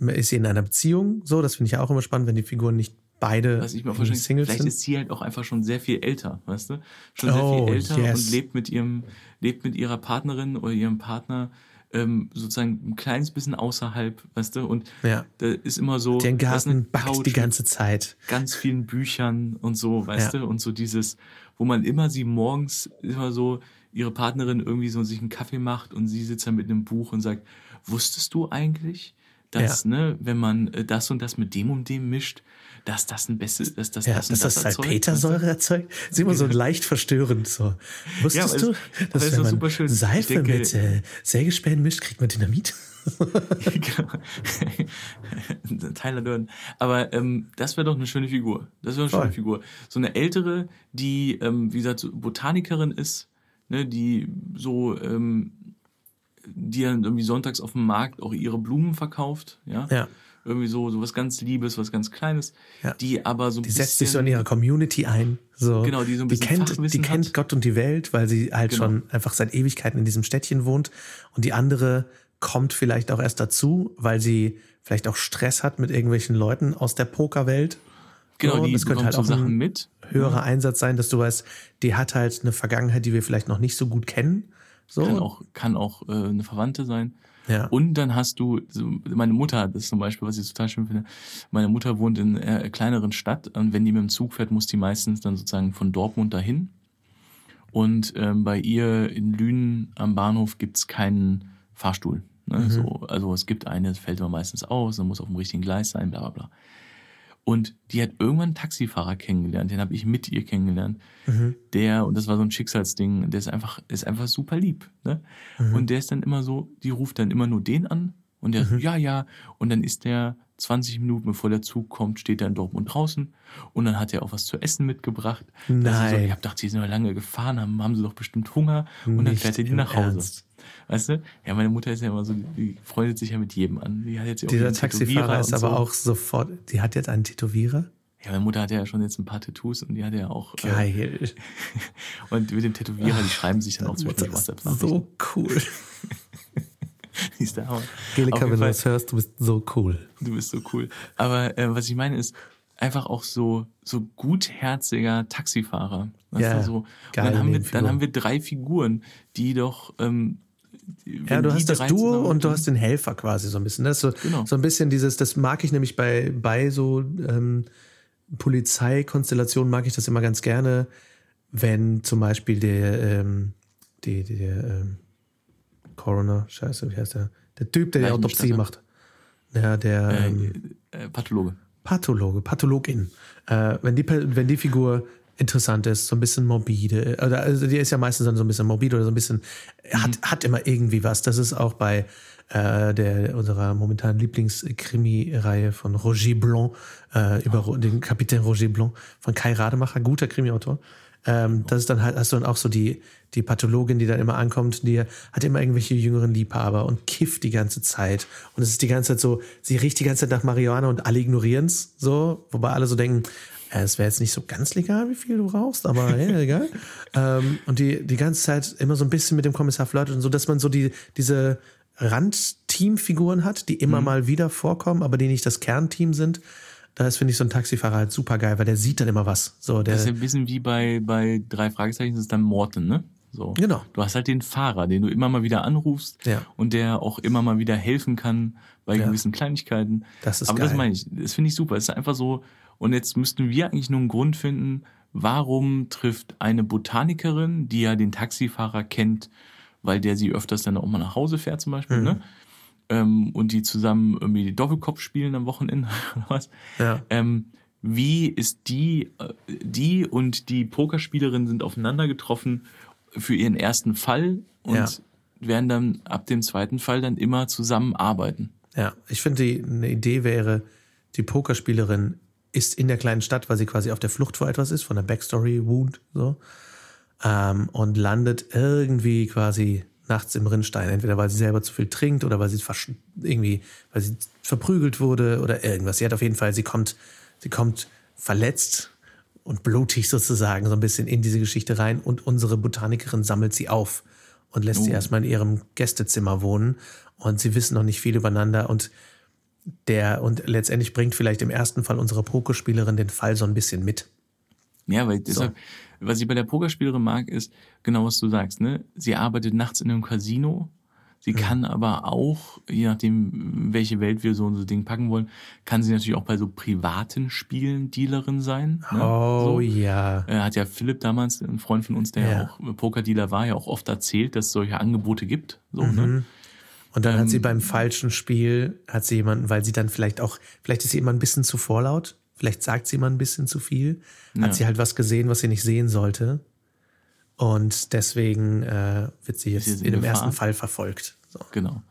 [SPEAKER 2] ist sie in einer Beziehung? So, das finde ich ja auch immer spannend, wenn die Figuren nicht beide
[SPEAKER 1] was ich mir
[SPEAKER 2] irgendwie
[SPEAKER 1] vorstelle,
[SPEAKER 2] Singles
[SPEAKER 1] vielleicht
[SPEAKER 2] sind.
[SPEAKER 1] ist sie halt auch einfach schon sehr viel älter, weißt du? Schon sehr
[SPEAKER 2] Oh,
[SPEAKER 1] viel älter
[SPEAKER 2] yes.
[SPEAKER 1] und lebt mit ihrem, lebt mit ihrer Partnerin oder ihrem Partner ähm, sozusagen ein kleines bisschen außerhalb, weißt du? Und
[SPEAKER 2] Ja.
[SPEAKER 1] da ist immer so, eine
[SPEAKER 2] Garten backt
[SPEAKER 1] Couch
[SPEAKER 2] die ganze Zeit.
[SPEAKER 1] ganz vielen Büchern und so, weißt
[SPEAKER 2] Ja.
[SPEAKER 1] du? Und so dieses, wo man immer sie morgens immer so ihre Partnerin irgendwie so sich einen Kaffee macht und sie sitzt dann mit einem Buch und sagt, wusstest du eigentlich, dass,
[SPEAKER 2] Ja.
[SPEAKER 1] ne, wenn man äh, das und das mit dem und dem mischt, dass das ein bestes, dass das
[SPEAKER 2] Ja,
[SPEAKER 1] das
[SPEAKER 2] dass das,
[SPEAKER 1] das
[SPEAKER 2] Salpetersäure erzeugt. ist immer so leicht verstörend. So. Wusstest
[SPEAKER 1] aber
[SPEAKER 2] du,
[SPEAKER 1] es-
[SPEAKER 2] dass wenn man
[SPEAKER 1] super schön.
[SPEAKER 2] Seife
[SPEAKER 1] denke-
[SPEAKER 2] mit äh, Sägespänen mischt, kriegt man Dynamit?
[SPEAKER 1] Tyler Durden. Aber ähm, das wäre doch eine schöne Figur. Das wäre eine schöne
[SPEAKER 2] Voll.
[SPEAKER 1] Figur. So eine ältere, die, ähm, wie gesagt, Botanikerin ist, ne, die so, ähm, die dann irgendwie sonntags auf dem Markt auch ihre Blumen verkauft, ja.
[SPEAKER 2] Ja.
[SPEAKER 1] Irgendwie so, so was ganz Liebes, was ganz Kleines,
[SPEAKER 2] Ja.
[SPEAKER 1] die aber so ein
[SPEAKER 2] Die
[SPEAKER 1] bisschen.
[SPEAKER 2] setzt sich so in ihrer Community ein. So.
[SPEAKER 1] Genau, die so ein bisschen
[SPEAKER 2] kennt,
[SPEAKER 1] Fachwissen
[SPEAKER 2] die kennt
[SPEAKER 1] hat.
[SPEAKER 2] Gott und die Welt, weil sie halt
[SPEAKER 1] Genau.
[SPEAKER 2] schon einfach seit Ewigkeiten in diesem Städtchen wohnt. Und die andere kommt vielleicht auch erst dazu, weil sie vielleicht auch Stress hat mit irgendwelchen Leuten aus der Pokerwelt.
[SPEAKER 1] genau,
[SPEAKER 2] So,
[SPEAKER 1] die
[SPEAKER 2] das könnte halt auch
[SPEAKER 1] Sachen
[SPEAKER 2] ein
[SPEAKER 1] mit.
[SPEAKER 2] höherer Einsatz sein, dass du weißt, die hat halt eine Vergangenheit, die wir vielleicht noch nicht so gut kennen. So.
[SPEAKER 1] Kann auch, kann auch äh, eine Verwandte sein.
[SPEAKER 2] Ja.
[SPEAKER 1] Und dann hast du, meine Mutter hat das zum Beispiel, was ich total schön finde. Meine Mutter wohnt in einer kleineren Stadt und wenn die mit dem Zug fährt, muss die meistens dann sozusagen von Dortmund dahin. Und ähm, bei ihr in Lünen am Bahnhof gibt's keinen Fahrstuhl. Ne? So, also es gibt eine, fällt immer meistens aus, dann muss auf dem richtigen Gleis sein, bla bla bla. Und die hat irgendwann einen Taxifahrer kennengelernt, den habe ich mit ihr kennengelernt. Der, und das war so ein Schicksalsding, der ist einfach, ist einfach super lieb. Ne? Und der ist dann immer so, die ruft dann immer nur den an und der so, ja, ja. Und dann ist der 20 Minuten bevor der Zug kommt, steht er in Dortmund draußen und dann hat er auch was zu essen mitgebracht. Dass sie So,
[SPEAKER 2] Nein.
[SPEAKER 1] ich hab gedacht, die sind ja lange gefahren, haben, haben sie doch bestimmt Hunger und dann
[SPEAKER 2] Nicht
[SPEAKER 1] fährt er die nach Hause.
[SPEAKER 2] Ernst.
[SPEAKER 1] Weißt du? Ja, meine Mutter ist ja immer so, die freundet sich ja mit jedem an. Die hat jetzt
[SPEAKER 2] Dieser Taxifahrer ist aber
[SPEAKER 1] so.
[SPEAKER 2] auch sofort, die hat jetzt einen Tätowierer.
[SPEAKER 1] Ja, meine Mutter hat ja schon jetzt ein paar Tattoos und die hat ja auch. Äh,
[SPEAKER 2] Geil.
[SPEAKER 1] und mit dem Tätowierer, die schreiben sich dann auch zwischendurch
[SPEAKER 2] ist
[SPEAKER 1] WhatsApp-Nachrichten.
[SPEAKER 2] so cool.
[SPEAKER 1] Die ist der Hammer. Jeden
[SPEAKER 2] wenn du das hörst, du bist so cool.
[SPEAKER 1] du bist so cool. Aber äh, was ich meine ist, einfach auch so, so gutherziger Taxifahrer.
[SPEAKER 2] Ja,
[SPEAKER 1] du, so. Und
[SPEAKER 2] geile
[SPEAKER 1] dann haben, wir, dann haben wir drei Figuren, die doch. Ähm,
[SPEAKER 2] Ja, du hast das Duo und du hast den Helfer quasi so ein bisschen. Das ist so,
[SPEAKER 1] Genau.
[SPEAKER 2] so ein bisschen dieses, das mag ich nämlich bei, bei so ähm, Polizeikonstellationen mag ich das immer ganz gerne, wenn zum Beispiel der, ähm, die, die, der ähm, Coroner, scheiße, wie heißt der? Der Typ, der die Autopsie
[SPEAKER 1] Leichenbestatter.
[SPEAKER 2] macht. Ja, der
[SPEAKER 1] Äh,
[SPEAKER 2] ähm,
[SPEAKER 1] äh, Pathologe.
[SPEAKER 2] Pathologe, Pathologin. Äh, wenn, die, wenn die Figur interessant ist, so ein bisschen morbide, oder also die ist ja meistens dann so ein bisschen morbide oder so ein bisschen, hat, hat immer irgendwie was. Das ist auch bei äh, der unserer momentanen Lieblingskrimi-Reihe von Roger Blanc, äh, über Ro- den Kapitän Roger Blanc von Kai Rademacher, guter Krimi-Autor. Ähm, das ist dann halt, hast du dann auch so die, die Pathologin, die dann immer ankommt, die hat immer irgendwelche jüngeren Liebhaber und kifft die ganze Zeit. Und es ist die ganze Zeit so, sie riecht die ganze Zeit nach Marihuana und alle ignorieren's so, wobei alle so denken, es wäre jetzt nicht so ganz legal, wie viel du rauchst, aber ja, egal. ähm, und die, die ganze Zeit immer so ein bisschen mit dem Kommissar flirtet und so, dass man so die, diese Randteamfiguren hat, die immer mal wieder vorkommen, aber die nicht das Kernteam sind. Da ist, finde ich, so ein Taxifahrer halt super geil, weil der sieht dann immer was. So, der,
[SPEAKER 1] Das ist ja ein bisschen wie bei, bei drei Fragezeichen, das ist dann Morten, ne? So.
[SPEAKER 2] Genau.
[SPEAKER 1] Du hast halt den Fahrer, den du immer mal wieder anrufst
[SPEAKER 2] Ja.
[SPEAKER 1] und der auch immer mal wieder helfen kann bei
[SPEAKER 2] Ja.
[SPEAKER 1] gewissen Kleinigkeiten.
[SPEAKER 2] Das ist
[SPEAKER 1] Aber das
[SPEAKER 2] geil.
[SPEAKER 1] meine ich, das finde ich super. Es ist einfach so, und jetzt müssten wir eigentlich nur einen Grund finden, warum trifft eine Botanikerin, die ja den Taxifahrer kennt, weil der sie öfters dann auch mal nach Hause fährt zum Beispiel,
[SPEAKER 2] Mhm.
[SPEAKER 1] ne? Ähm, und die zusammen irgendwie Doppelkopf spielen am Wochenende oder was.
[SPEAKER 2] Ja.
[SPEAKER 1] Ähm, wie ist die, äh, die und die Pokerspielerin sind aufeinander getroffen für ihren ersten Fall und
[SPEAKER 2] Ja.
[SPEAKER 1] werden dann ab dem zweiten Fall dann immer zusammenarbeiten.
[SPEAKER 2] Ja, ich finde, die- eine Idee wäre, die Pokerspielerin ist in der kleinen Stadt, weil sie quasi auf der Flucht vor etwas ist, von der Backstory Wound, so, ähm, und landet irgendwie quasi nachts im Rinnstein, entweder weil sie selber zu viel trinkt oder weil sie irgendwie, weil sie verprügelt wurde oder irgendwas. Sie hat auf jeden Fall, sie kommt, sie kommt verletzt und blutig sozusagen so ein bisschen in diese Geschichte rein und unsere Botanikerin sammelt sie auf und lässt sie
[SPEAKER 1] Oh.
[SPEAKER 2] erstmal in ihrem Gästezimmer wohnen und sie wissen noch nicht viel übereinander und der und letztendlich bringt vielleicht im ersten Fall unsere Pokerspielerin den Fall so ein bisschen mit.
[SPEAKER 1] Ja, weil deshalb, was ich bei der Pokerspielerin mag, ist genau was du sagst, ne? Sie arbeitet nachts in einem Casino. Sie kann aber auch, je nachdem, welche Welt wir so ein so Ding packen wollen, kann sie natürlich auch bei so privaten Spielen Dealerin sein. Ne?
[SPEAKER 2] Oh
[SPEAKER 1] so.
[SPEAKER 2] ja.
[SPEAKER 1] Äh, hat ja Philipp damals, ein Freund von uns, der ja,
[SPEAKER 2] Ja.
[SPEAKER 1] auch Pokerdealer war, ja auch oft erzählt, dass es solche Angebote gibt. So,
[SPEAKER 2] Mhm.
[SPEAKER 1] ne?
[SPEAKER 2] Und dann hat sie
[SPEAKER 1] Ähm,
[SPEAKER 2] beim falschen Spiel, hat sie jemanden, weil sie dann vielleicht auch, vielleicht ist sie immer ein bisschen zu vorlaut, vielleicht sagt sie immer ein bisschen zu viel,
[SPEAKER 1] Ja.
[SPEAKER 2] hat sie halt was gesehen, was sie nicht sehen sollte. Und deswegen äh, wird sie jetzt
[SPEAKER 1] in
[SPEAKER 2] in dem ersten Fall verfolgt. So.
[SPEAKER 1] Genau.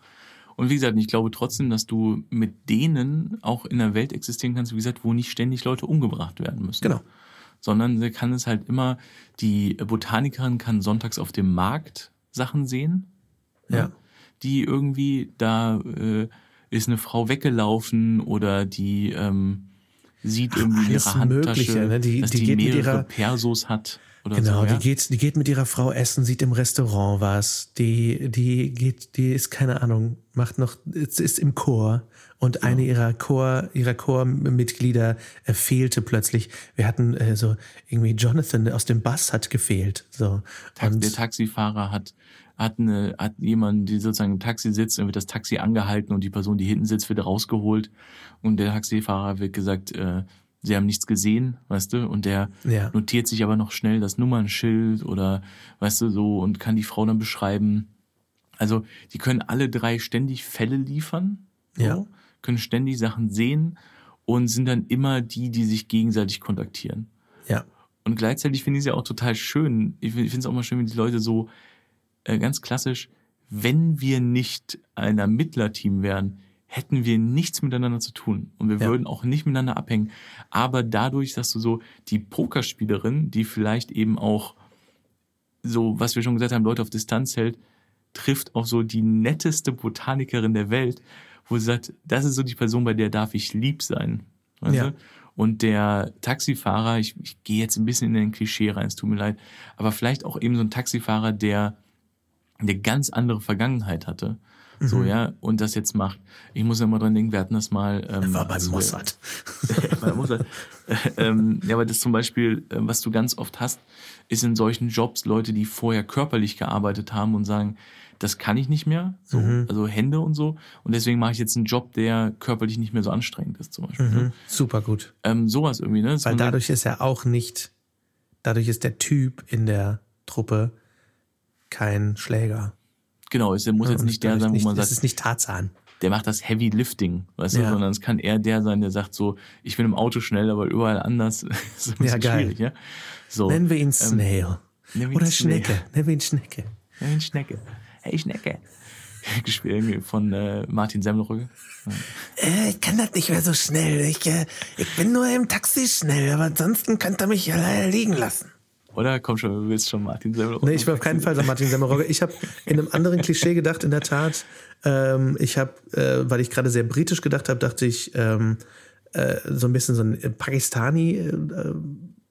[SPEAKER 1] Und wie gesagt, ich glaube trotzdem, dass du mit denen auch in einer Welt existieren kannst, wie gesagt, wo nicht ständig Leute umgebracht werden müssen.
[SPEAKER 2] Genau.
[SPEAKER 1] Sondern sie kann es halt immer, die Botanikerin kann sonntags auf dem Markt Sachen sehen. ne?
[SPEAKER 2] Ja.
[SPEAKER 1] Die irgendwie, da äh, ist eine Frau weggelaufen oder die ähm, sieht irgendwie in
[SPEAKER 2] alles
[SPEAKER 1] ihrer Handtasche,
[SPEAKER 2] Mögliche, ne? Die-
[SPEAKER 1] dass
[SPEAKER 2] die
[SPEAKER 1] die,
[SPEAKER 2] geht mit
[SPEAKER 1] mehrere
[SPEAKER 2] ihrer-
[SPEAKER 1] Persos hat. Oder
[SPEAKER 2] Genau,
[SPEAKER 1] so, ja?
[SPEAKER 2] die, geht, die geht mit ihrer Frau essen, sieht im Restaurant was, die, die geht, die ist, keine Ahnung, macht noch, ist, ist im Chor und eine ihrer Chor, ihrer Chormitglieder äh, fehlte plötzlich. Wir hatten äh, so irgendwie Jonathan aus dem Bass hat gefehlt. So. Und
[SPEAKER 1] der Taxifahrer hat, hat, eine, hat jemanden, die sozusagen im Taxi sitzt, dann wird das Taxi angehalten und die Person, die hinten sitzt, wird rausgeholt. Und der Taxifahrer wird gesagt, äh, sie haben nichts gesehen, weißt du, und der
[SPEAKER 2] Ja.
[SPEAKER 1] notiert sich aber noch schnell das Nummernschild oder, weißt du, so und kann die Frau dann beschreiben. Also, die können alle drei ständig Fälle liefern, so,
[SPEAKER 2] Ja.
[SPEAKER 1] können ständig Sachen sehen und sind dann immer die, die sich gegenseitig kontaktieren.
[SPEAKER 2] ja,
[SPEAKER 1] Und gleichzeitig finde ich es ja auch total schön. Ich finde es auch mal schön, wenn die Leute so äh, ganz klassisch, wenn wir nicht ein Ermittlerteam wären, hätten wir nichts miteinander zu tun. Und wir
[SPEAKER 2] Ja.
[SPEAKER 1] würden auch nicht miteinander abhängen. Aber dadurch, dass du so die Pokerspielerin, die vielleicht eben auch so, was wir schon gesagt haben, Leute auf Distanz hält, trifft auch so die netteste Botanikerin der Welt, wo sie sagt, das ist so die Person, bei der darf ich lieb sein. Weißt
[SPEAKER 2] Ja.
[SPEAKER 1] Und der Taxifahrer, ich, ich gehe jetzt ein bisschen in den Klischee rein, es tut mir leid, aber vielleicht auch eben so ein Taxifahrer, der eine ganz andere Vergangenheit hatte. So, ja, und das jetzt macht. Ich muss ja mal dran denken, wir hatten das mal. Ähm,
[SPEAKER 2] war beim
[SPEAKER 1] als wir-
[SPEAKER 2] Mossad.
[SPEAKER 1] bei Mossad. Äh, ähm, ja, aber das zum Beispiel, äh, was du ganz oft hast, ist in solchen Jobs Leute, die vorher körperlich gearbeitet haben und sagen, das kann ich nicht mehr, so,
[SPEAKER 2] Mhm.
[SPEAKER 1] also Hände und so. Und deswegen mache ich jetzt einen Job, der körperlich nicht mehr so anstrengend ist, zum Beispiel. Ne?
[SPEAKER 2] Mhm. Super gut.
[SPEAKER 1] Ähm, sowas irgendwie, ne?
[SPEAKER 2] Weil dadurch ist er auch nicht, dadurch ist der Typ in der Truppe kein Schläger.
[SPEAKER 1] genau, es muss jetzt nicht der sein, wo man
[SPEAKER 2] Es
[SPEAKER 1] sagt,
[SPEAKER 2] ist nicht Tarzan.
[SPEAKER 1] der macht das Heavy Lifting, weißt du,
[SPEAKER 2] Ja.
[SPEAKER 1] sondern es kann eher der sein, der sagt so, ich bin im Auto schnell, aber überall anders. ist ein bisschen
[SPEAKER 2] geil.
[SPEAKER 1] schwierig, ja. So,
[SPEAKER 2] Nennen wir ihn Snail.
[SPEAKER 1] nennen wir ihn
[SPEAKER 2] Oder
[SPEAKER 1] Snail.
[SPEAKER 2] Schnecke. Nennen wir ihn Schnecke.
[SPEAKER 1] Hey, Schnecke. Hey, Schnecke. Gespielt von äh, Martin Semmelrogge.
[SPEAKER 2] Äh, ich kann das nicht mehr so schnell. Ich, äh, ich bin nur im Taxi schnell, aber ansonsten könnt ihr mich ja leider liegen lassen.
[SPEAKER 1] Oder? Komm schon, du willst schon Martin Semmelrogge.
[SPEAKER 2] Nee, ich will auf keinen Fall Martin Semmelrogge. Ich habe in einem anderen Klischee gedacht, in der Tat. Ähm, ich habe, äh, weil ich gerade sehr britisch gedacht habe, dachte ich, ähm, äh, so ein bisschen so ein äh, Pakistani, äh,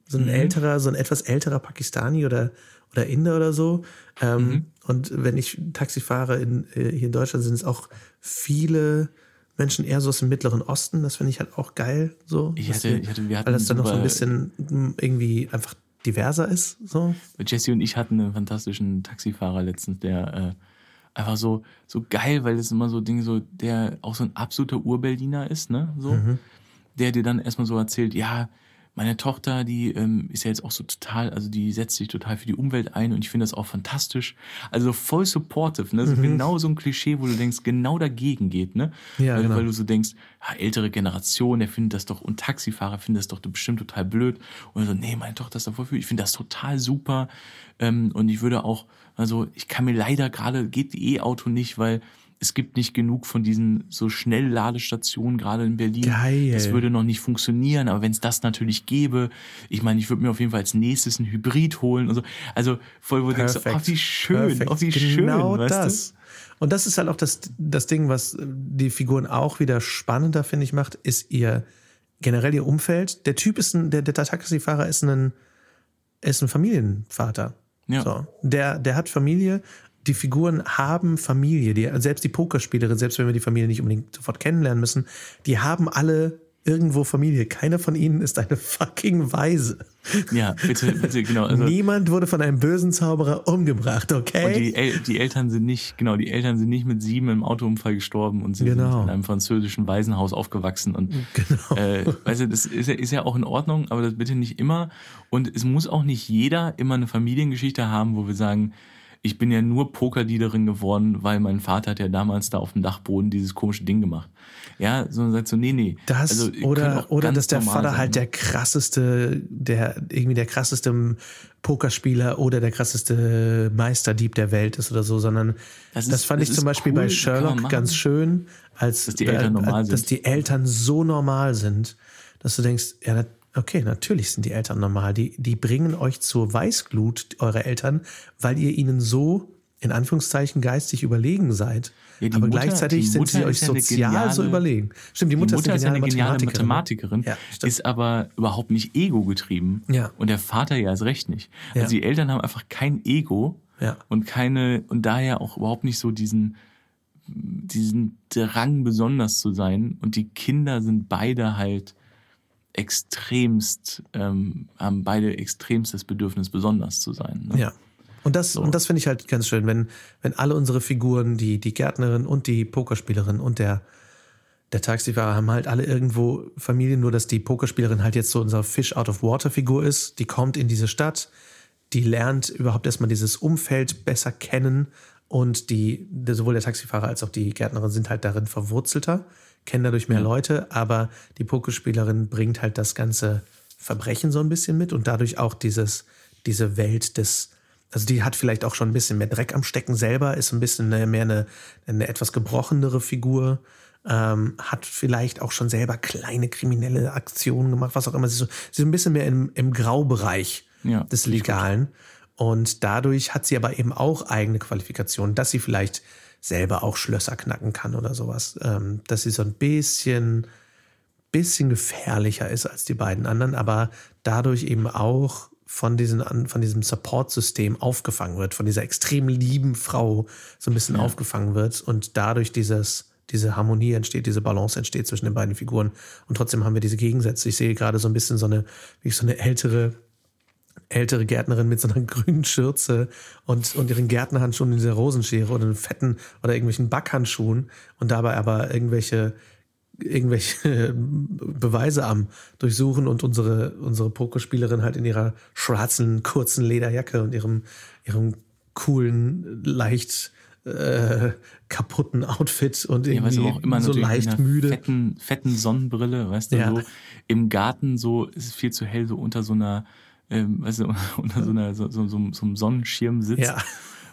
[SPEAKER 2] so ein älterer, so ein etwas älterer Pakistani oder, oder Inder oder so. Ähm, Und wenn ich Taxi fahre in, äh, hier in Deutschland, sind es auch viele Menschen eher so aus dem Mittleren Osten. Das finde ich halt auch geil. So,
[SPEAKER 1] Ich hatte-
[SPEAKER 2] die-
[SPEAKER 1] ich hatte- wir hatten
[SPEAKER 2] weil das dann noch so ein bisschen irgendwie einfach diverser ist. So.
[SPEAKER 1] Jesse und ich hatten einen fantastischen Taxifahrer letztens, der äh, einfach so, so geil, weil das immer so Dinge so, der auch so ein absoluter Urberliner ist, ne? So. Der dir dann erstmal so erzählt, ja, meine Tochter, die ähm, ist ja jetzt auch so total, also die setzt sich total für die Umwelt ein und ich finde das auch fantastisch. Also voll supportive, ne? So
[SPEAKER 2] Mhm.
[SPEAKER 1] genau so ein Klischee, wo du denkst, genau dagegen geht, ne?
[SPEAKER 2] Ja,
[SPEAKER 1] weil,
[SPEAKER 2] genau.
[SPEAKER 1] weil du so denkst, ja, ältere Generation, der findet das doch, und Taxifahrer finden das doch bestimmt total blöd. Und so, nee, meine Tochter ist da voll für, ich finde das total super. Ähm, und ich würde auch, also ich kann mir leider gerade, geht die E-Auto nicht, weil es gibt nicht genug von diesen so Schnellladestationen, gerade in Berlin.
[SPEAKER 2] Geil.
[SPEAKER 1] Das würde noch nicht funktionieren, aber wenn es das natürlich gäbe, ich meine, ich würde mir auf jeden Fall als nächstes ein Hybrid holen und so. Also voll, wo du denkst, oh, wie schön, oh, wie
[SPEAKER 2] genau
[SPEAKER 1] schön, weißt
[SPEAKER 2] das. Und das ist halt auch das, das Ding, was die Figuren auch wieder spannender, finde ich, macht, ist ihr generell ihr Umfeld. Der Typ ist ein, der, der Taxifahrer ist ein, ist ein Familienvater.
[SPEAKER 1] Ja.
[SPEAKER 2] So. Der, der hat Familie. Die Figuren haben Familie. Die, selbst die Pokerspielerin, selbst wenn wir die Familie nicht unbedingt sofort kennenlernen müssen, die haben alle irgendwo Familie. Keiner von ihnen ist eine fucking Weise.
[SPEAKER 1] Ja, bitte, bitte, genau. Also,
[SPEAKER 2] Niemand wurde von einem bösen Zauberer umgebracht,
[SPEAKER 1] Und
[SPEAKER 2] okay?
[SPEAKER 1] die, El die Eltern sind nicht, genau, die Eltern sind nicht mit sieben im Autounfall gestorben und sie
[SPEAKER 2] Genau.
[SPEAKER 1] sind in einem französischen Waisenhaus aufgewachsen. Und
[SPEAKER 2] Genau.
[SPEAKER 1] äh, weißt du, das ist ja, ist ja auch in Ordnung, aber das bitte nicht immer. Und es muss auch nicht jeder immer eine Familiengeschichte haben, wo wir sagen, ich bin ja nur Pokerleaderin geworden, weil mein Vater hat ja damals da auf dem Dachboden dieses komische Ding gemacht. Ja, sondern sagt so, nee, nee.
[SPEAKER 2] Das
[SPEAKER 1] Also,
[SPEAKER 2] oder, oder dass der Vater
[SPEAKER 1] sein,
[SPEAKER 2] halt
[SPEAKER 1] ne?
[SPEAKER 2] der krasseste, der irgendwie der krasseste Pokerspieler oder der krasseste Meisterdieb der Welt ist oder so, sondern das,
[SPEAKER 1] Das ist-
[SPEAKER 2] fand
[SPEAKER 1] das
[SPEAKER 2] ich zum Beispiel
[SPEAKER 1] cool,
[SPEAKER 2] bei Sherlock ganz schön, als
[SPEAKER 1] Dass die Eltern
[SPEAKER 2] äh,
[SPEAKER 1] normal
[SPEAKER 2] dass
[SPEAKER 1] sind.
[SPEAKER 2] die Eltern so normal sind, dass du denkst, ja, okay, natürlich sind die Eltern normal. Die, die bringen euch zur Weißglut, eure Eltern, weil ihr ihnen so in Anführungszeichen geistig überlegen seid.
[SPEAKER 1] Ja,
[SPEAKER 2] Aber
[SPEAKER 1] Mutter-
[SPEAKER 2] gleichzeitig sind sie euch
[SPEAKER 1] ist ja eine
[SPEAKER 2] sozial so
[SPEAKER 1] geniale-
[SPEAKER 2] überlegen. Stimmt, die Mutter,
[SPEAKER 1] die Mutter ist ja eine geniale
[SPEAKER 2] Mathematikerin.
[SPEAKER 1] Mathematikerin,
[SPEAKER 2] Ja,
[SPEAKER 1] ist aber überhaupt nicht ego-getrieben.
[SPEAKER 2] Ja.
[SPEAKER 1] Und der Vater ja erst recht nicht.
[SPEAKER 2] Ja.
[SPEAKER 1] Also die Eltern haben einfach kein Ego
[SPEAKER 2] Ja.
[SPEAKER 1] und keine, und daher auch überhaupt nicht so diesen, diesen Drang besonders zu sein. Und die Kinder sind beide halt extremst, ähm, haben beide extremst das Bedürfnis, besonders zu sein. Ne?
[SPEAKER 2] Ja. Und das, und das finde ich halt ganz schön, wenn, wenn alle unsere Figuren, die, die Gärtnerin und die Pokerspielerin und der, der Taxifahrer haben halt alle irgendwo Familien, nur dass die Pokerspielerin halt jetzt so unsere Fish out of Water Figur ist. Die kommt in diese Stadt, die lernt überhaupt erstmal dieses Umfeld besser kennen und die, sowohl der Taxifahrer als auch die Gärtnerin sind halt darin verwurzelter, kennen dadurch mehr Leute, aber die Pokerspielerin bringt halt das ganze Verbrechen so ein bisschen mit und dadurch auch dieses, diese Welt des, also die hat vielleicht auch schon ein bisschen mehr Dreck am Stecken selber, ist ein bisschen mehr eine, eine etwas gebrochenere Figur, ähm, hat vielleicht auch schon selber kleine kriminelle Aktionen gemacht, was auch immer. Sie ist so, sie ist ein bisschen mehr im, im Graubereich
[SPEAKER 1] Ja,
[SPEAKER 2] des. Legalen. Und dadurch hat sie aber eben auch eigene Qualifikationen, dass sie vielleicht selber auch Schlösser knacken kann oder sowas. Ähm, dass sie so ein bisschen, bisschen gefährlicher ist als die beiden anderen, aber dadurch eben auch von, diesen, von diesem Support-System aufgefangen wird, von dieser extrem lieben Frau so ein bisschen aufgefangen wird und dadurch dieses, diese Harmonie entsteht, diese Balance entsteht zwischen den beiden Figuren. Und trotzdem haben wir diese Gegensätze. Ich sehe gerade so ein bisschen so eine, wie so eine ältere, ältere Gärtnerin mit so einer grünen Schürze und, und ihren Gärtnerhandschuhen in dieser Rosenschere oder einen fetten oder irgendwelchen Backhandschuhen und dabei aber irgendwelche irgendwelche Beweise am Durchsuchen und unsere, unsere Pokerspielerin halt in ihrer schwarzen, kurzen Lederjacke und ihrem, ihrem coolen, leicht äh, kaputten Outfit und
[SPEAKER 1] Ja,
[SPEAKER 2] irgendwie
[SPEAKER 1] du, auch immer
[SPEAKER 2] so leicht müde.
[SPEAKER 1] Fetten, fetten Sonnenbrille, weißt du,
[SPEAKER 2] Ja.
[SPEAKER 1] so im Garten so ist es viel zu hell, so unter so einer, ähm, weißt du, unter so einer, so, so, so, so einem Sonnenschirm sitzt,
[SPEAKER 2] Ja.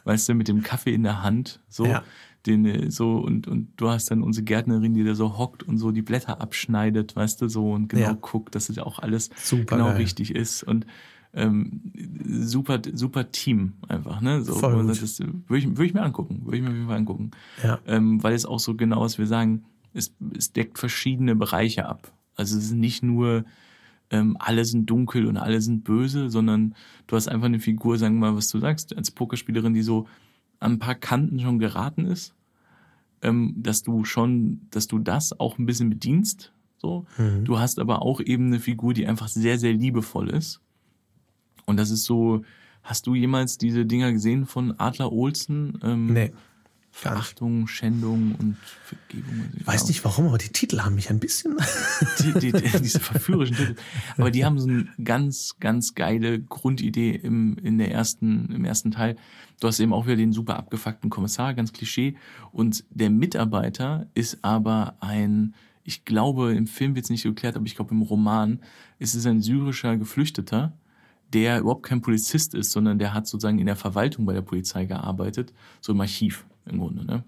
[SPEAKER 1] weißt du, mit dem Kaffee in der Hand, so,
[SPEAKER 2] Ja.
[SPEAKER 1] den, äh, so, und, und du hast dann unsere Gärtnerin, die da so hockt und so die Blätter abschneidet, weißt du, so, und genau
[SPEAKER 2] Ja.
[SPEAKER 1] guckt, dass es auch alles
[SPEAKER 2] Super
[SPEAKER 1] genau
[SPEAKER 2] geil.
[SPEAKER 1] richtig ist und, ähm, super, super Team einfach, ne? So,
[SPEAKER 2] Voll
[SPEAKER 1] sagt, das würde ich, würde ich mir angucken, würde ich mir auf jeden Fall angucken
[SPEAKER 2] Ja.
[SPEAKER 1] ähm, weil es auch so genau ist, wir sagen, es, es deckt verschiedene Bereiche ab. Also es ist nicht nur, ähm, alle sind dunkel und alle sind böse, sondern du hast einfach eine Figur, sagen wir mal, was du sagst, als Pokerspielerin, die so an ein paar Kanten schon geraten ist, ähm, dass du schon, dass du das auch ein bisschen bedienst. So.
[SPEAKER 2] Mhm.
[SPEAKER 1] Du hast aber auch eben eine Figur, die einfach sehr, sehr liebevoll ist. Und das ist so, hast du jemals diese Dinger gesehen von Adler Olsen? Ähm,
[SPEAKER 2] Nee.
[SPEAKER 1] Verachtung, Schändung und Vergebung.
[SPEAKER 2] Ich weiß nicht warum, aber die Titel haben mich ein bisschen.
[SPEAKER 1] Die, die, die, diese verführerischen Titel. Aber die haben so eine ganz, ganz geile Grundidee im, in der ersten, im ersten Teil. Du hast eben auch wieder den super abgefuckten Kommissar, ganz Klischee. Und der Mitarbeiter ist aber ein, ich glaube, im Film wird es nicht geklärt, aber ich glaube, im Roman ist es ein syrischer Geflüchteter, der überhaupt kein Polizist ist, sondern der hat sozusagen in der Verwaltung bei der Polizei gearbeitet, so im Archiv im Grunde. Ne?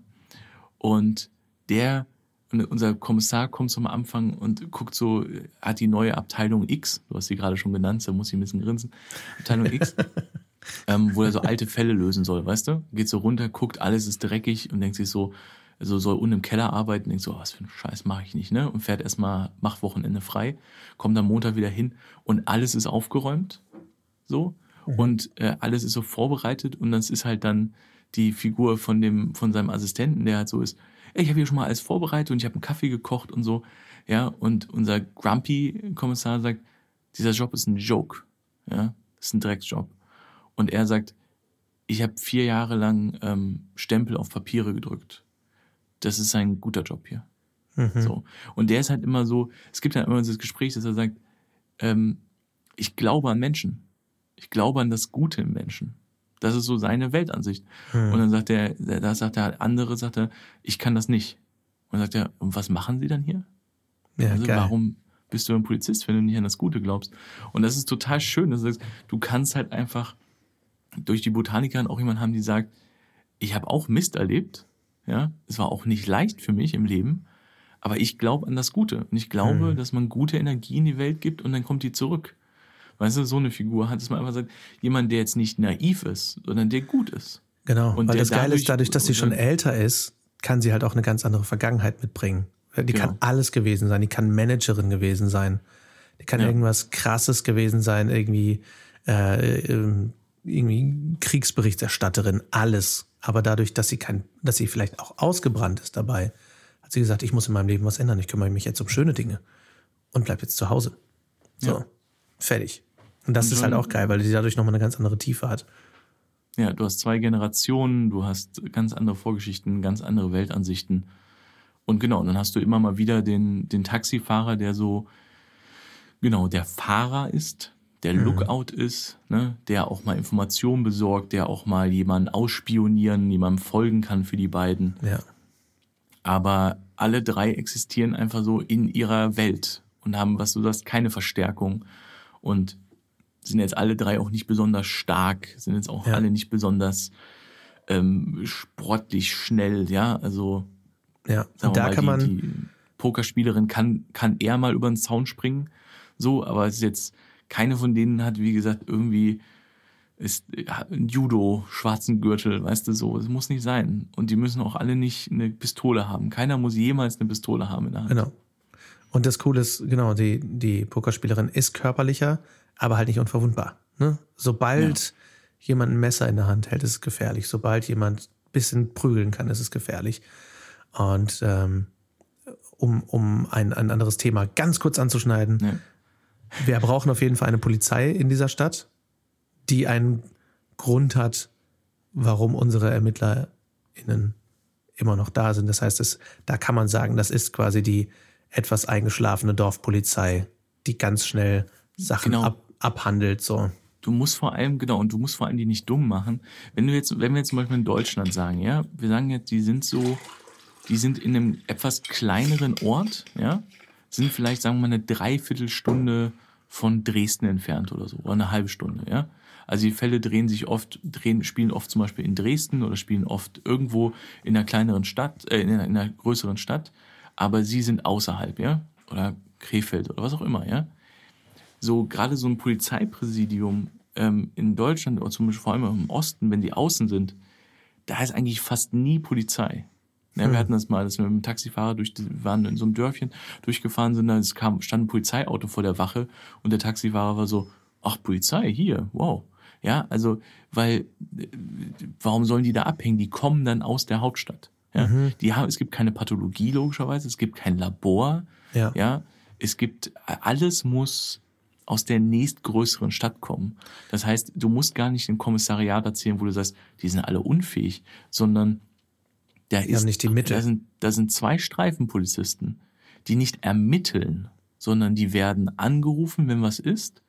[SPEAKER 1] Und der, unser Kommissar kommt zum Anfang und guckt so, hat die neue Abteilung X, du hast sie gerade schon genannt, da muss ich ein bisschen grinsen, Abteilung X, ähm, wo er so alte Fälle lösen soll, weißt du? Geht so runter, guckt, alles ist dreckig und denkt sich so, also soll unten im Keller arbeiten, denkt so, oh, was für ein Scheiß mache ich nicht, ne? Und fährt erstmal, macht Wochenende frei, kommt am Montag wieder hin und alles ist aufgeräumt, so, mhm. und äh, alles ist so vorbereitet und das ist halt dann die Figur von dem, von seinem Assistenten, der halt so ist, ich habe hier schon mal alles vorbereitet und ich habe einen Kaffee gekocht und so. Ja, und unser Grumpy-Kommissar sagt, dieser Job ist ein Joke. Ja, das ist ein Drecksjob. Und er sagt, ich habe vier Jahre lang ähm, Stempel auf Papiere gedrückt. Das ist ein guter Job hier. Mhm. So. Und der ist halt immer so, es gibt halt immer dieses Gespräch, dass er sagt, ähm, ich glaube an Menschen. Ich glaube an das Gute im Menschen. Das ist so seine Weltansicht. Hm. Und dann sagt er, da sagt der andere, sagt er, ich kann das nicht. Und dann sagt er, und was machen Sie dann hier? Ja, also geil. warum bist du ein Polizist, wenn du nicht an das Gute glaubst? Und das ist total schön. Das heißt, du kannst halt einfach durch die Botaniker auch jemanden haben, die sagt, ich habe auch Mist erlebt. Ja, es war auch nicht leicht für mich im Leben, aber ich glaube an das Gute. Und ich glaube, hm. dass man gute Energie in die Welt gibt und dann kommt die zurück. Weißt du, so eine Figur hat es mal einfach gesagt, jemand, der jetzt nicht naiv ist, sondern der gut ist.
[SPEAKER 2] Genau, und weil das Geile ist, dadurch, dass sie schon älter ist, kann sie halt auch eine ganz andere Vergangenheit mitbringen. Die genau. kann alles gewesen sein, die kann Managerin gewesen sein, die kann ja. irgendwas Krasses gewesen sein, irgendwie, äh, ähm, irgendwie Kriegsberichterstatterin, alles. Aber dadurch, dass sie kein, dass sie vielleicht auch ausgebrannt ist dabei, hat sie gesagt, ich muss in meinem Leben was ändern, ich kümmere mich jetzt um schöne Dinge und bleib jetzt zu Hause. So, ja. fertig. Und das und ist halt auch geil, weil die dadurch nochmal eine ganz andere Tiefe hat.
[SPEAKER 1] Ja, du hast zwei Generationen, du hast ganz andere Vorgeschichten, ganz andere Weltansichten. Und genau, dann hast du immer mal wieder den, den Taxifahrer, der so, genau, der Fahrer ist, der mhm. Lookout ist, ne, der auch mal Informationen besorgt, der auch mal jemanden ausspionieren, jemandem folgen kann für die beiden.
[SPEAKER 2] Ja.
[SPEAKER 1] Aber alle drei existieren einfach so in ihrer Welt und haben, was du sagst, keine Verstärkung. Und sind jetzt alle drei auch nicht besonders stark, sind jetzt auch ja. alle nicht besonders ähm, sportlich schnell, ja, also
[SPEAKER 2] ja, und da mal, kann die, man die
[SPEAKER 1] Pokerspielerin kann kann eher mal über den Zaun springen, so, aber es ist jetzt keine von denen hat, wie gesagt, irgendwie ist ein Judo, schwarzen Gürtel, weißt du so. Es muss nicht sein. Und die müssen auch alle nicht eine Pistole haben. Keiner muss jemals eine Pistole haben in der Hand.
[SPEAKER 2] Genau. Und das Coole ist, genau, die, die Pokerspielerin ist körperlicher, aber halt nicht unverwundbar. Ne? Sobald ja. jemand ein Messer in der Hand hält, ist es gefährlich. Sobald jemand ein bisschen prügeln kann, ist es gefährlich. Und ähm, um, um ein, ein anderes Thema ganz kurz anzuschneiden, ja. wir brauchen auf jeden Fall eine Polizei in dieser Stadt, die einen Grund hat, warum unsere ErmittlerInnen immer noch da sind. Das heißt, es, da kann man sagen, das ist quasi die etwas eingeschlafene Dorfpolizei, die ganz schnell Sachen genau. ab, abhandelt, so.
[SPEAKER 1] Du musst vor allem, genau, und du musst vor allem die nicht dumm machen. Wenn du jetzt, wenn wir jetzt zum Beispiel in Deutschland sagen, ja, wir sagen jetzt, die sind so, die sind in einem etwas kleineren Ort, ja, sind vielleicht, sagen wir mal, eine Dreiviertelstunde von Dresden entfernt oder so, oder eine halbe Stunde, ja. Also die Fälle drehen sich oft, drehen, spielen oft zum Beispiel in Dresden oder spielen oft irgendwo in einer kleineren Stadt, äh, in einer, in einer größeren Stadt, aber sie sind außerhalb, ja, oder Krefeld oder was auch immer, ja so gerade so ein Polizeipräsidium ähm, in Deutschland oder zum Beispiel vor allem im Osten, wenn die außen sind, da ist eigentlich fast nie Polizei. Ja, hm. Wir hatten das mal, dass wir mit dem Taxifahrer durch, waren in so einem Dörfchen durchgefahren sind, da kam, stand ein Polizeiauto vor der Wache und der Taxifahrer war so, ach, Polizei, hier, wow. Ja, also, weil, warum sollen die da abhängen? Die kommen dann aus der Hauptstadt. Ja, mhm. die haben, es gibt keine Pathologie logischerweise, es gibt kein Labor.
[SPEAKER 2] Ja.
[SPEAKER 1] ja, es gibt, alles muss aus der nächstgrößeren Stadt kommen. Das heißt, du musst gar nicht ein Kommissariat erzählen, wo du sagst, die sind alle unfähig, sondern Da
[SPEAKER 2] haben nicht die Mittel.
[SPEAKER 1] Da sind, da sind zwei Streifenpolizisten, die nicht ermitteln, sondern die werden angerufen, wenn was ist.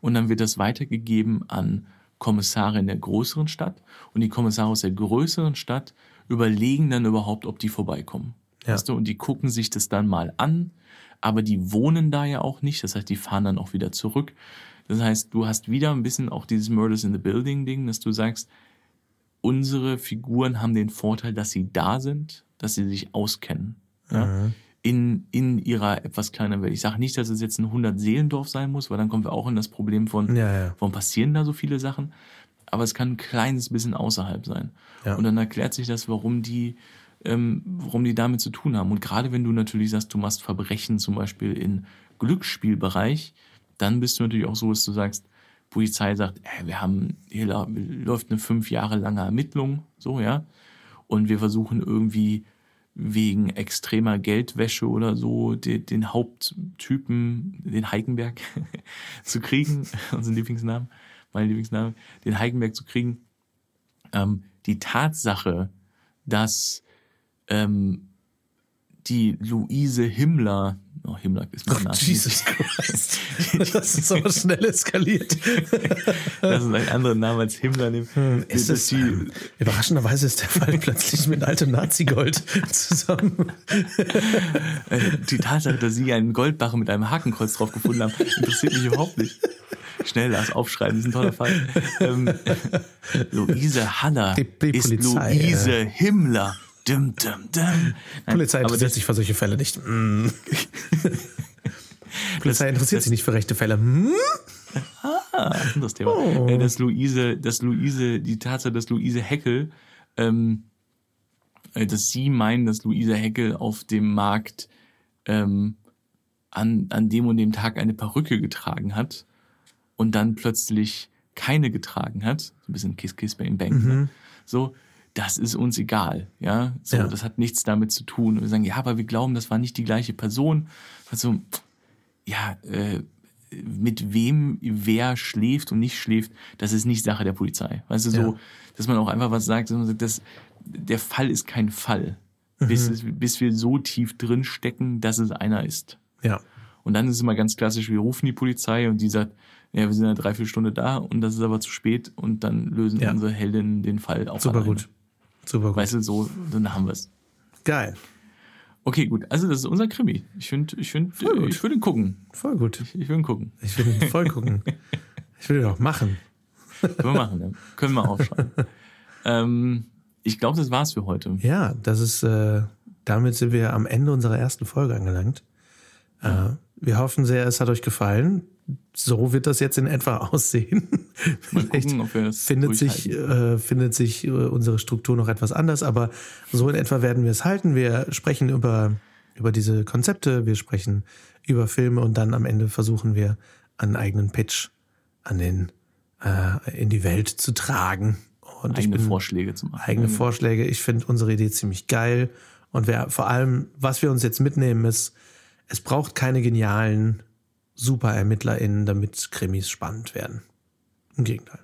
[SPEAKER 1] Und dann wird das weitergegeben an Kommissare in der größeren Stadt. Und die Kommissare aus der größeren Stadt überlegen dann überhaupt, ob die vorbeikommen.
[SPEAKER 2] Ja.
[SPEAKER 1] Weißt du? Und die gucken sich das dann mal an. Aber die wohnen da ja auch nicht. Das heißt, die fahren dann auch wieder zurück. Das heißt, du hast wieder ein bisschen auch dieses Murders in the Building Ding, dass du sagst, unsere Figuren haben den Vorteil, dass sie da sind, dass sie sich auskennen. Ja? In, in ihrer etwas kleineren Welt. Ich sage nicht, dass es jetzt ein 100-Seelendorf sein muss, weil dann kommen wir auch in das Problem von,
[SPEAKER 2] Ja, ja.
[SPEAKER 1] warum passieren da so viele Sachen? Aber es kann ein kleines bisschen außerhalb sein. Und dann erklärt sich das, warum die, ähm, warum die damit zu tun haben. Und gerade wenn du natürlich sagst, du machst Verbrechen zum Beispiel in Glücksspielbereich, dann bist du natürlich auch so, dass du sagst, Polizei sagt, äh, wir haben, hier läuft eine fünf Jahre lange Ermittlung, so, ja. Und wir versuchen irgendwie wegen extremer Geldwäsche oder so den, den Haupttypen, den Heikenberg, zu kriegen, unseren Lieblingsnamen, mein Lieblingsname, den Heikenberg zu kriegen. Ähm, die Tatsache, dass ähm, die Luise Himmler, oh, Himmler ist mein Name.
[SPEAKER 2] Jesus Christ. Das ist aber schnell eskaliert.
[SPEAKER 1] Lass uns einen anderen Namen als Himmler nehmen.
[SPEAKER 2] Ist das,
[SPEAKER 1] die,
[SPEAKER 2] überraschenderweise ist der Fall plötzlich mit altem Nazi-Gold zusammen.
[SPEAKER 1] äh, die Tatsache, dass sie einen Goldbarren mit einem Hakenkreuz drauf gefunden haben, interessiert mich überhaupt nicht. Schnell das aufschreiben, das ist ein toller Fall. Ähm, Luise
[SPEAKER 2] die
[SPEAKER 1] ist Luise Himmler. Dum, dum, dum.
[SPEAKER 2] Polizei interessiert
[SPEAKER 1] das,
[SPEAKER 2] sich für solche Fälle nicht. Mm. Polizei interessiert sich nicht für rechte Fälle. Hm?
[SPEAKER 1] anderes Thema.
[SPEAKER 2] Oh.
[SPEAKER 1] Dass Luise, dass Luise, die Tatsache, dass Luise Heckel, ähm, äh, dass sie meinen, dass Luise Heckel auf dem Markt ähm, an, an dem und dem Tag eine Perücke getragen hat und dann plötzlich keine getragen hat, so ein bisschen Kiss Kiss Bang Bang, ne? so, das ist uns egal, ja, so,
[SPEAKER 2] Ja.
[SPEAKER 1] das hat nichts damit zu tun. Und wir sagen, ja, aber wir glauben, das war nicht die gleiche Person. Also, ja, äh, mit wem wer schläft und nicht schläft, das ist nicht Sache der Polizei. Weißt du, so,
[SPEAKER 2] Ja.
[SPEAKER 1] dass man auch einfach was sagt, dass man sagt, das, der Fall ist kein Fall. Bis, es, bis wir so tief drin stecken, dass es einer ist.
[SPEAKER 2] Ja.
[SPEAKER 1] Und dann ist es immer ganz klassisch, wir rufen die Polizei und die sagt, ja, wir sind eine Dreiviertelstunde da und das ist aber zu spät und dann lösen
[SPEAKER 2] Ja.
[SPEAKER 1] unsere Heldinnen den Fall auch
[SPEAKER 2] Super
[SPEAKER 1] alleine.
[SPEAKER 2] gut. Super gut.
[SPEAKER 1] Weißt du, so, dann haben wir es.
[SPEAKER 2] Geil.
[SPEAKER 1] Okay, gut. Also das ist unser Krimi. Ich finde, ich finde, ich würde ihn gucken.
[SPEAKER 2] Voll gut.
[SPEAKER 1] Ich will ihn gucken.
[SPEAKER 2] Ich will ihn voll gucken. Ich will ihn auch machen.
[SPEAKER 1] Können wir machen, ja. Können wir aufschreiben. ähm, ich glaube, das war's für heute.
[SPEAKER 2] Ja, das ist, äh, damit sind wir am Ende unserer ersten Folge angelangt. Äh, wir hoffen sehr, es hat euch gefallen. So wird das jetzt in etwa aussehen.
[SPEAKER 1] Mal
[SPEAKER 2] Vielleicht
[SPEAKER 1] gucken, ob wir das
[SPEAKER 2] findet sich, äh, findet sich äh, unsere Struktur noch etwas anders, aber so in etwa werden wir es halten. Wir sprechen über, über diese Konzepte, wir sprechen über Filme und dann am Ende versuchen wir einen eigenen Pitch an den, äh, in die Welt zu tragen. Und
[SPEAKER 1] eigene
[SPEAKER 2] bin,
[SPEAKER 1] Vorschläge zu machen.
[SPEAKER 2] eigene Vorschläge. Ich finde unsere Idee ziemlich geil. Und wer, vor allem, was wir uns jetzt mitnehmen, ist, es braucht keine genialen Super-ErmittlerInnen, damit Krimis spannend werden. Im Gegenteil.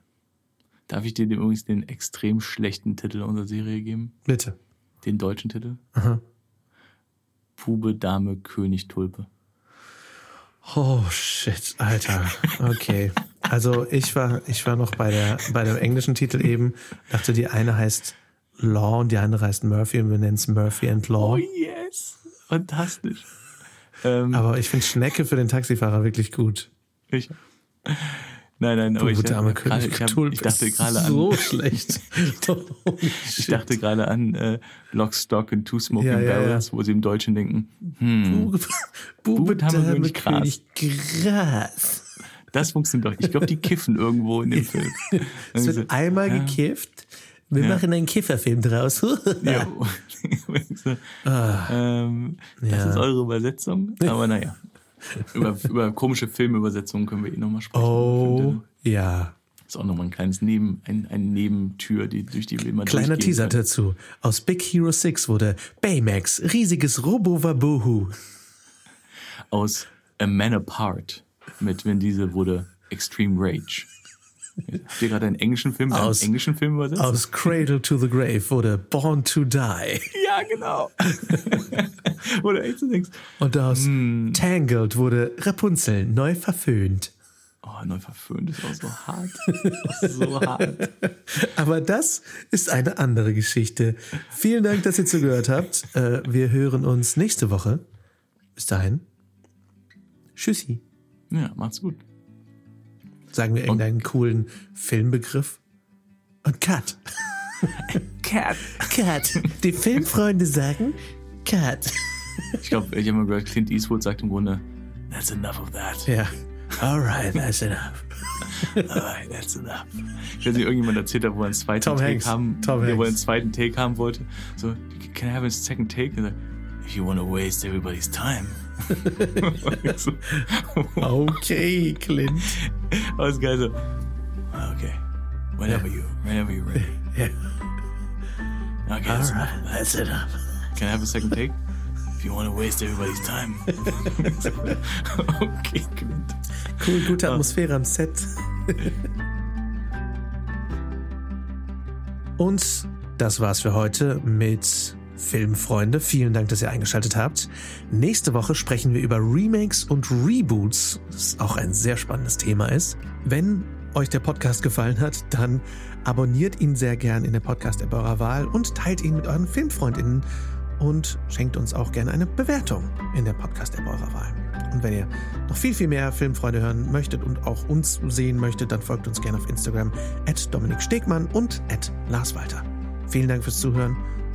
[SPEAKER 1] Darf ich dir übrigens den extrem schlechten Titel unserer Serie geben?
[SPEAKER 2] Bitte.
[SPEAKER 1] Den deutschen Titel?
[SPEAKER 2] Aha.
[SPEAKER 1] Pube, Dame, König, Tulpe.
[SPEAKER 2] Oh shit, Alter. Okay. Also ich war, ich war noch bei der, bei dem englischen Titel eben, dachte, die eine heißt Law und die andere heißt Murphy und wir nennen es Murphy and Law.
[SPEAKER 1] Oh yes! Fantastisch. Ähm,
[SPEAKER 2] Aber ich finde Schnecke für den Taxifahrer wirklich gut.
[SPEAKER 1] ich, nein, nein, aber ich,
[SPEAKER 2] Gute arme
[SPEAKER 1] hab gerade-
[SPEAKER 2] König
[SPEAKER 1] ich, hab, ich dachte gerade an,
[SPEAKER 2] So schlecht.
[SPEAKER 1] Ich dachte gerade an äh, Lock, Stock and Two Smoking
[SPEAKER 2] Ja, ja, ja.
[SPEAKER 1] Barrels, wo sie im Deutschen denken, hm,
[SPEAKER 2] Bube,
[SPEAKER 1] Bube, Dame, Gras.
[SPEAKER 2] Gras.
[SPEAKER 1] das funktioniert doch. Ich glaube, die kiffen irgendwo in dem Film.
[SPEAKER 2] Es wird einmal gekifft. Wir
[SPEAKER 1] Ja.
[SPEAKER 2] machen einen Kifferfilm draus.
[SPEAKER 1] Ja. so, ähm, das
[SPEAKER 2] Ja.
[SPEAKER 1] ist eure Übersetzung, aber naja. Über, über komische Filmübersetzungen können wir eh nochmal sprechen.
[SPEAKER 2] Oh, ja.
[SPEAKER 1] Das ist auch nochmal ein kleines Neben, ein, ein Nebentür, die, durch die wir immer
[SPEAKER 2] Kleiner Teaser
[SPEAKER 1] können.
[SPEAKER 2] dazu. Aus Big Hero 6 wurde Baymax, riesiges Robo-Wabohu.
[SPEAKER 1] Aus A Man Apart mit Vin Diesel wurde Extreme Rage. Habt ihr gerade einen englischen Film,
[SPEAKER 2] Aus-
[SPEAKER 1] einen englischen Film übersetzt?
[SPEAKER 2] Aus Cradle to the Grave wurde Born to Die.
[SPEAKER 1] ja, genau. Oder echt so denkst,
[SPEAKER 2] Und aus
[SPEAKER 1] Hm.
[SPEAKER 2] Tangled wurde Rapunzel neu verföhnt.
[SPEAKER 1] oh, neu verföhnt ist auch so hart. So hart.
[SPEAKER 2] Aber das ist eine andere Geschichte. Vielen Dank, dass ihr zugehört habt. Äh, Wir hören uns nächste Woche. Bis dahin. Tschüssi.
[SPEAKER 1] Ja, macht's gut.
[SPEAKER 2] Sagen wir irgendeinen coolen Filmbegriff. Und Cut.
[SPEAKER 1] Cat.
[SPEAKER 2] Cut. Die Filmfreunde sagen Cut.
[SPEAKER 1] Ich glaube, ich habe mal gehört, Clint Eastwood sagt im Grunde, that's enough of that.
[SPEAKER 2] Ja. Alright, that's enough.
[SPEAKER 1] Alright, that's enough. Ich weiß nicht, irgendjemand erzählt hat, wo er einen zweiten
[SPEAKER 2] Tom
[SPEAKER 1] Take
[SPEAKER 2] Hanks.
[SPEAKER 1] haben,
[SPEAKER 2] Tom
[SPEAKER 1] ja, wo er einen zweiten Take haben wollte. So, can I have a second take? If you want to waste everybody's time.
[SPEAKER 2] Okay, Clint.
[SPEAKER 1] alles geil so. Okay. Whenever you, whenever you're ready.
[SPEAKER 2] Ja.
[SPEAKER 1] Okay, that's enough.
[SPEAKER 2] Alright, that's enough.
[SPEAKER 1] Can I have a second take? If you want to waste everybody's time. okay, Clint.
[SPEAKER 2] Cool, gute Atmosphäre am Set. Und das war's für heute mit Filmfreunde. Vielen Dank, dass ihr eingeschaltet habt. Nächste Woche sprechen wir über Remakes und Reboots, das auch ein sehr spannendes Thema ist. Wenn euch der Podcast gefallen hat, dann abonniert ihn sehr gern in der Podcast-App eurer Wahl und teilt ihn mit euren FilmfreundInnen und schenkt uns auch gerne eine Bewertung in der Podcast-App eurer Wahl. Und wenn ihr noch viel, viel mehr Filmfreunde hören möchtet und auch uns sehen möchtet, dann folgt uns gerne auf Instagram at Dominik Stegmann und at Lars Walter. Vielen Dank fürs Zuhören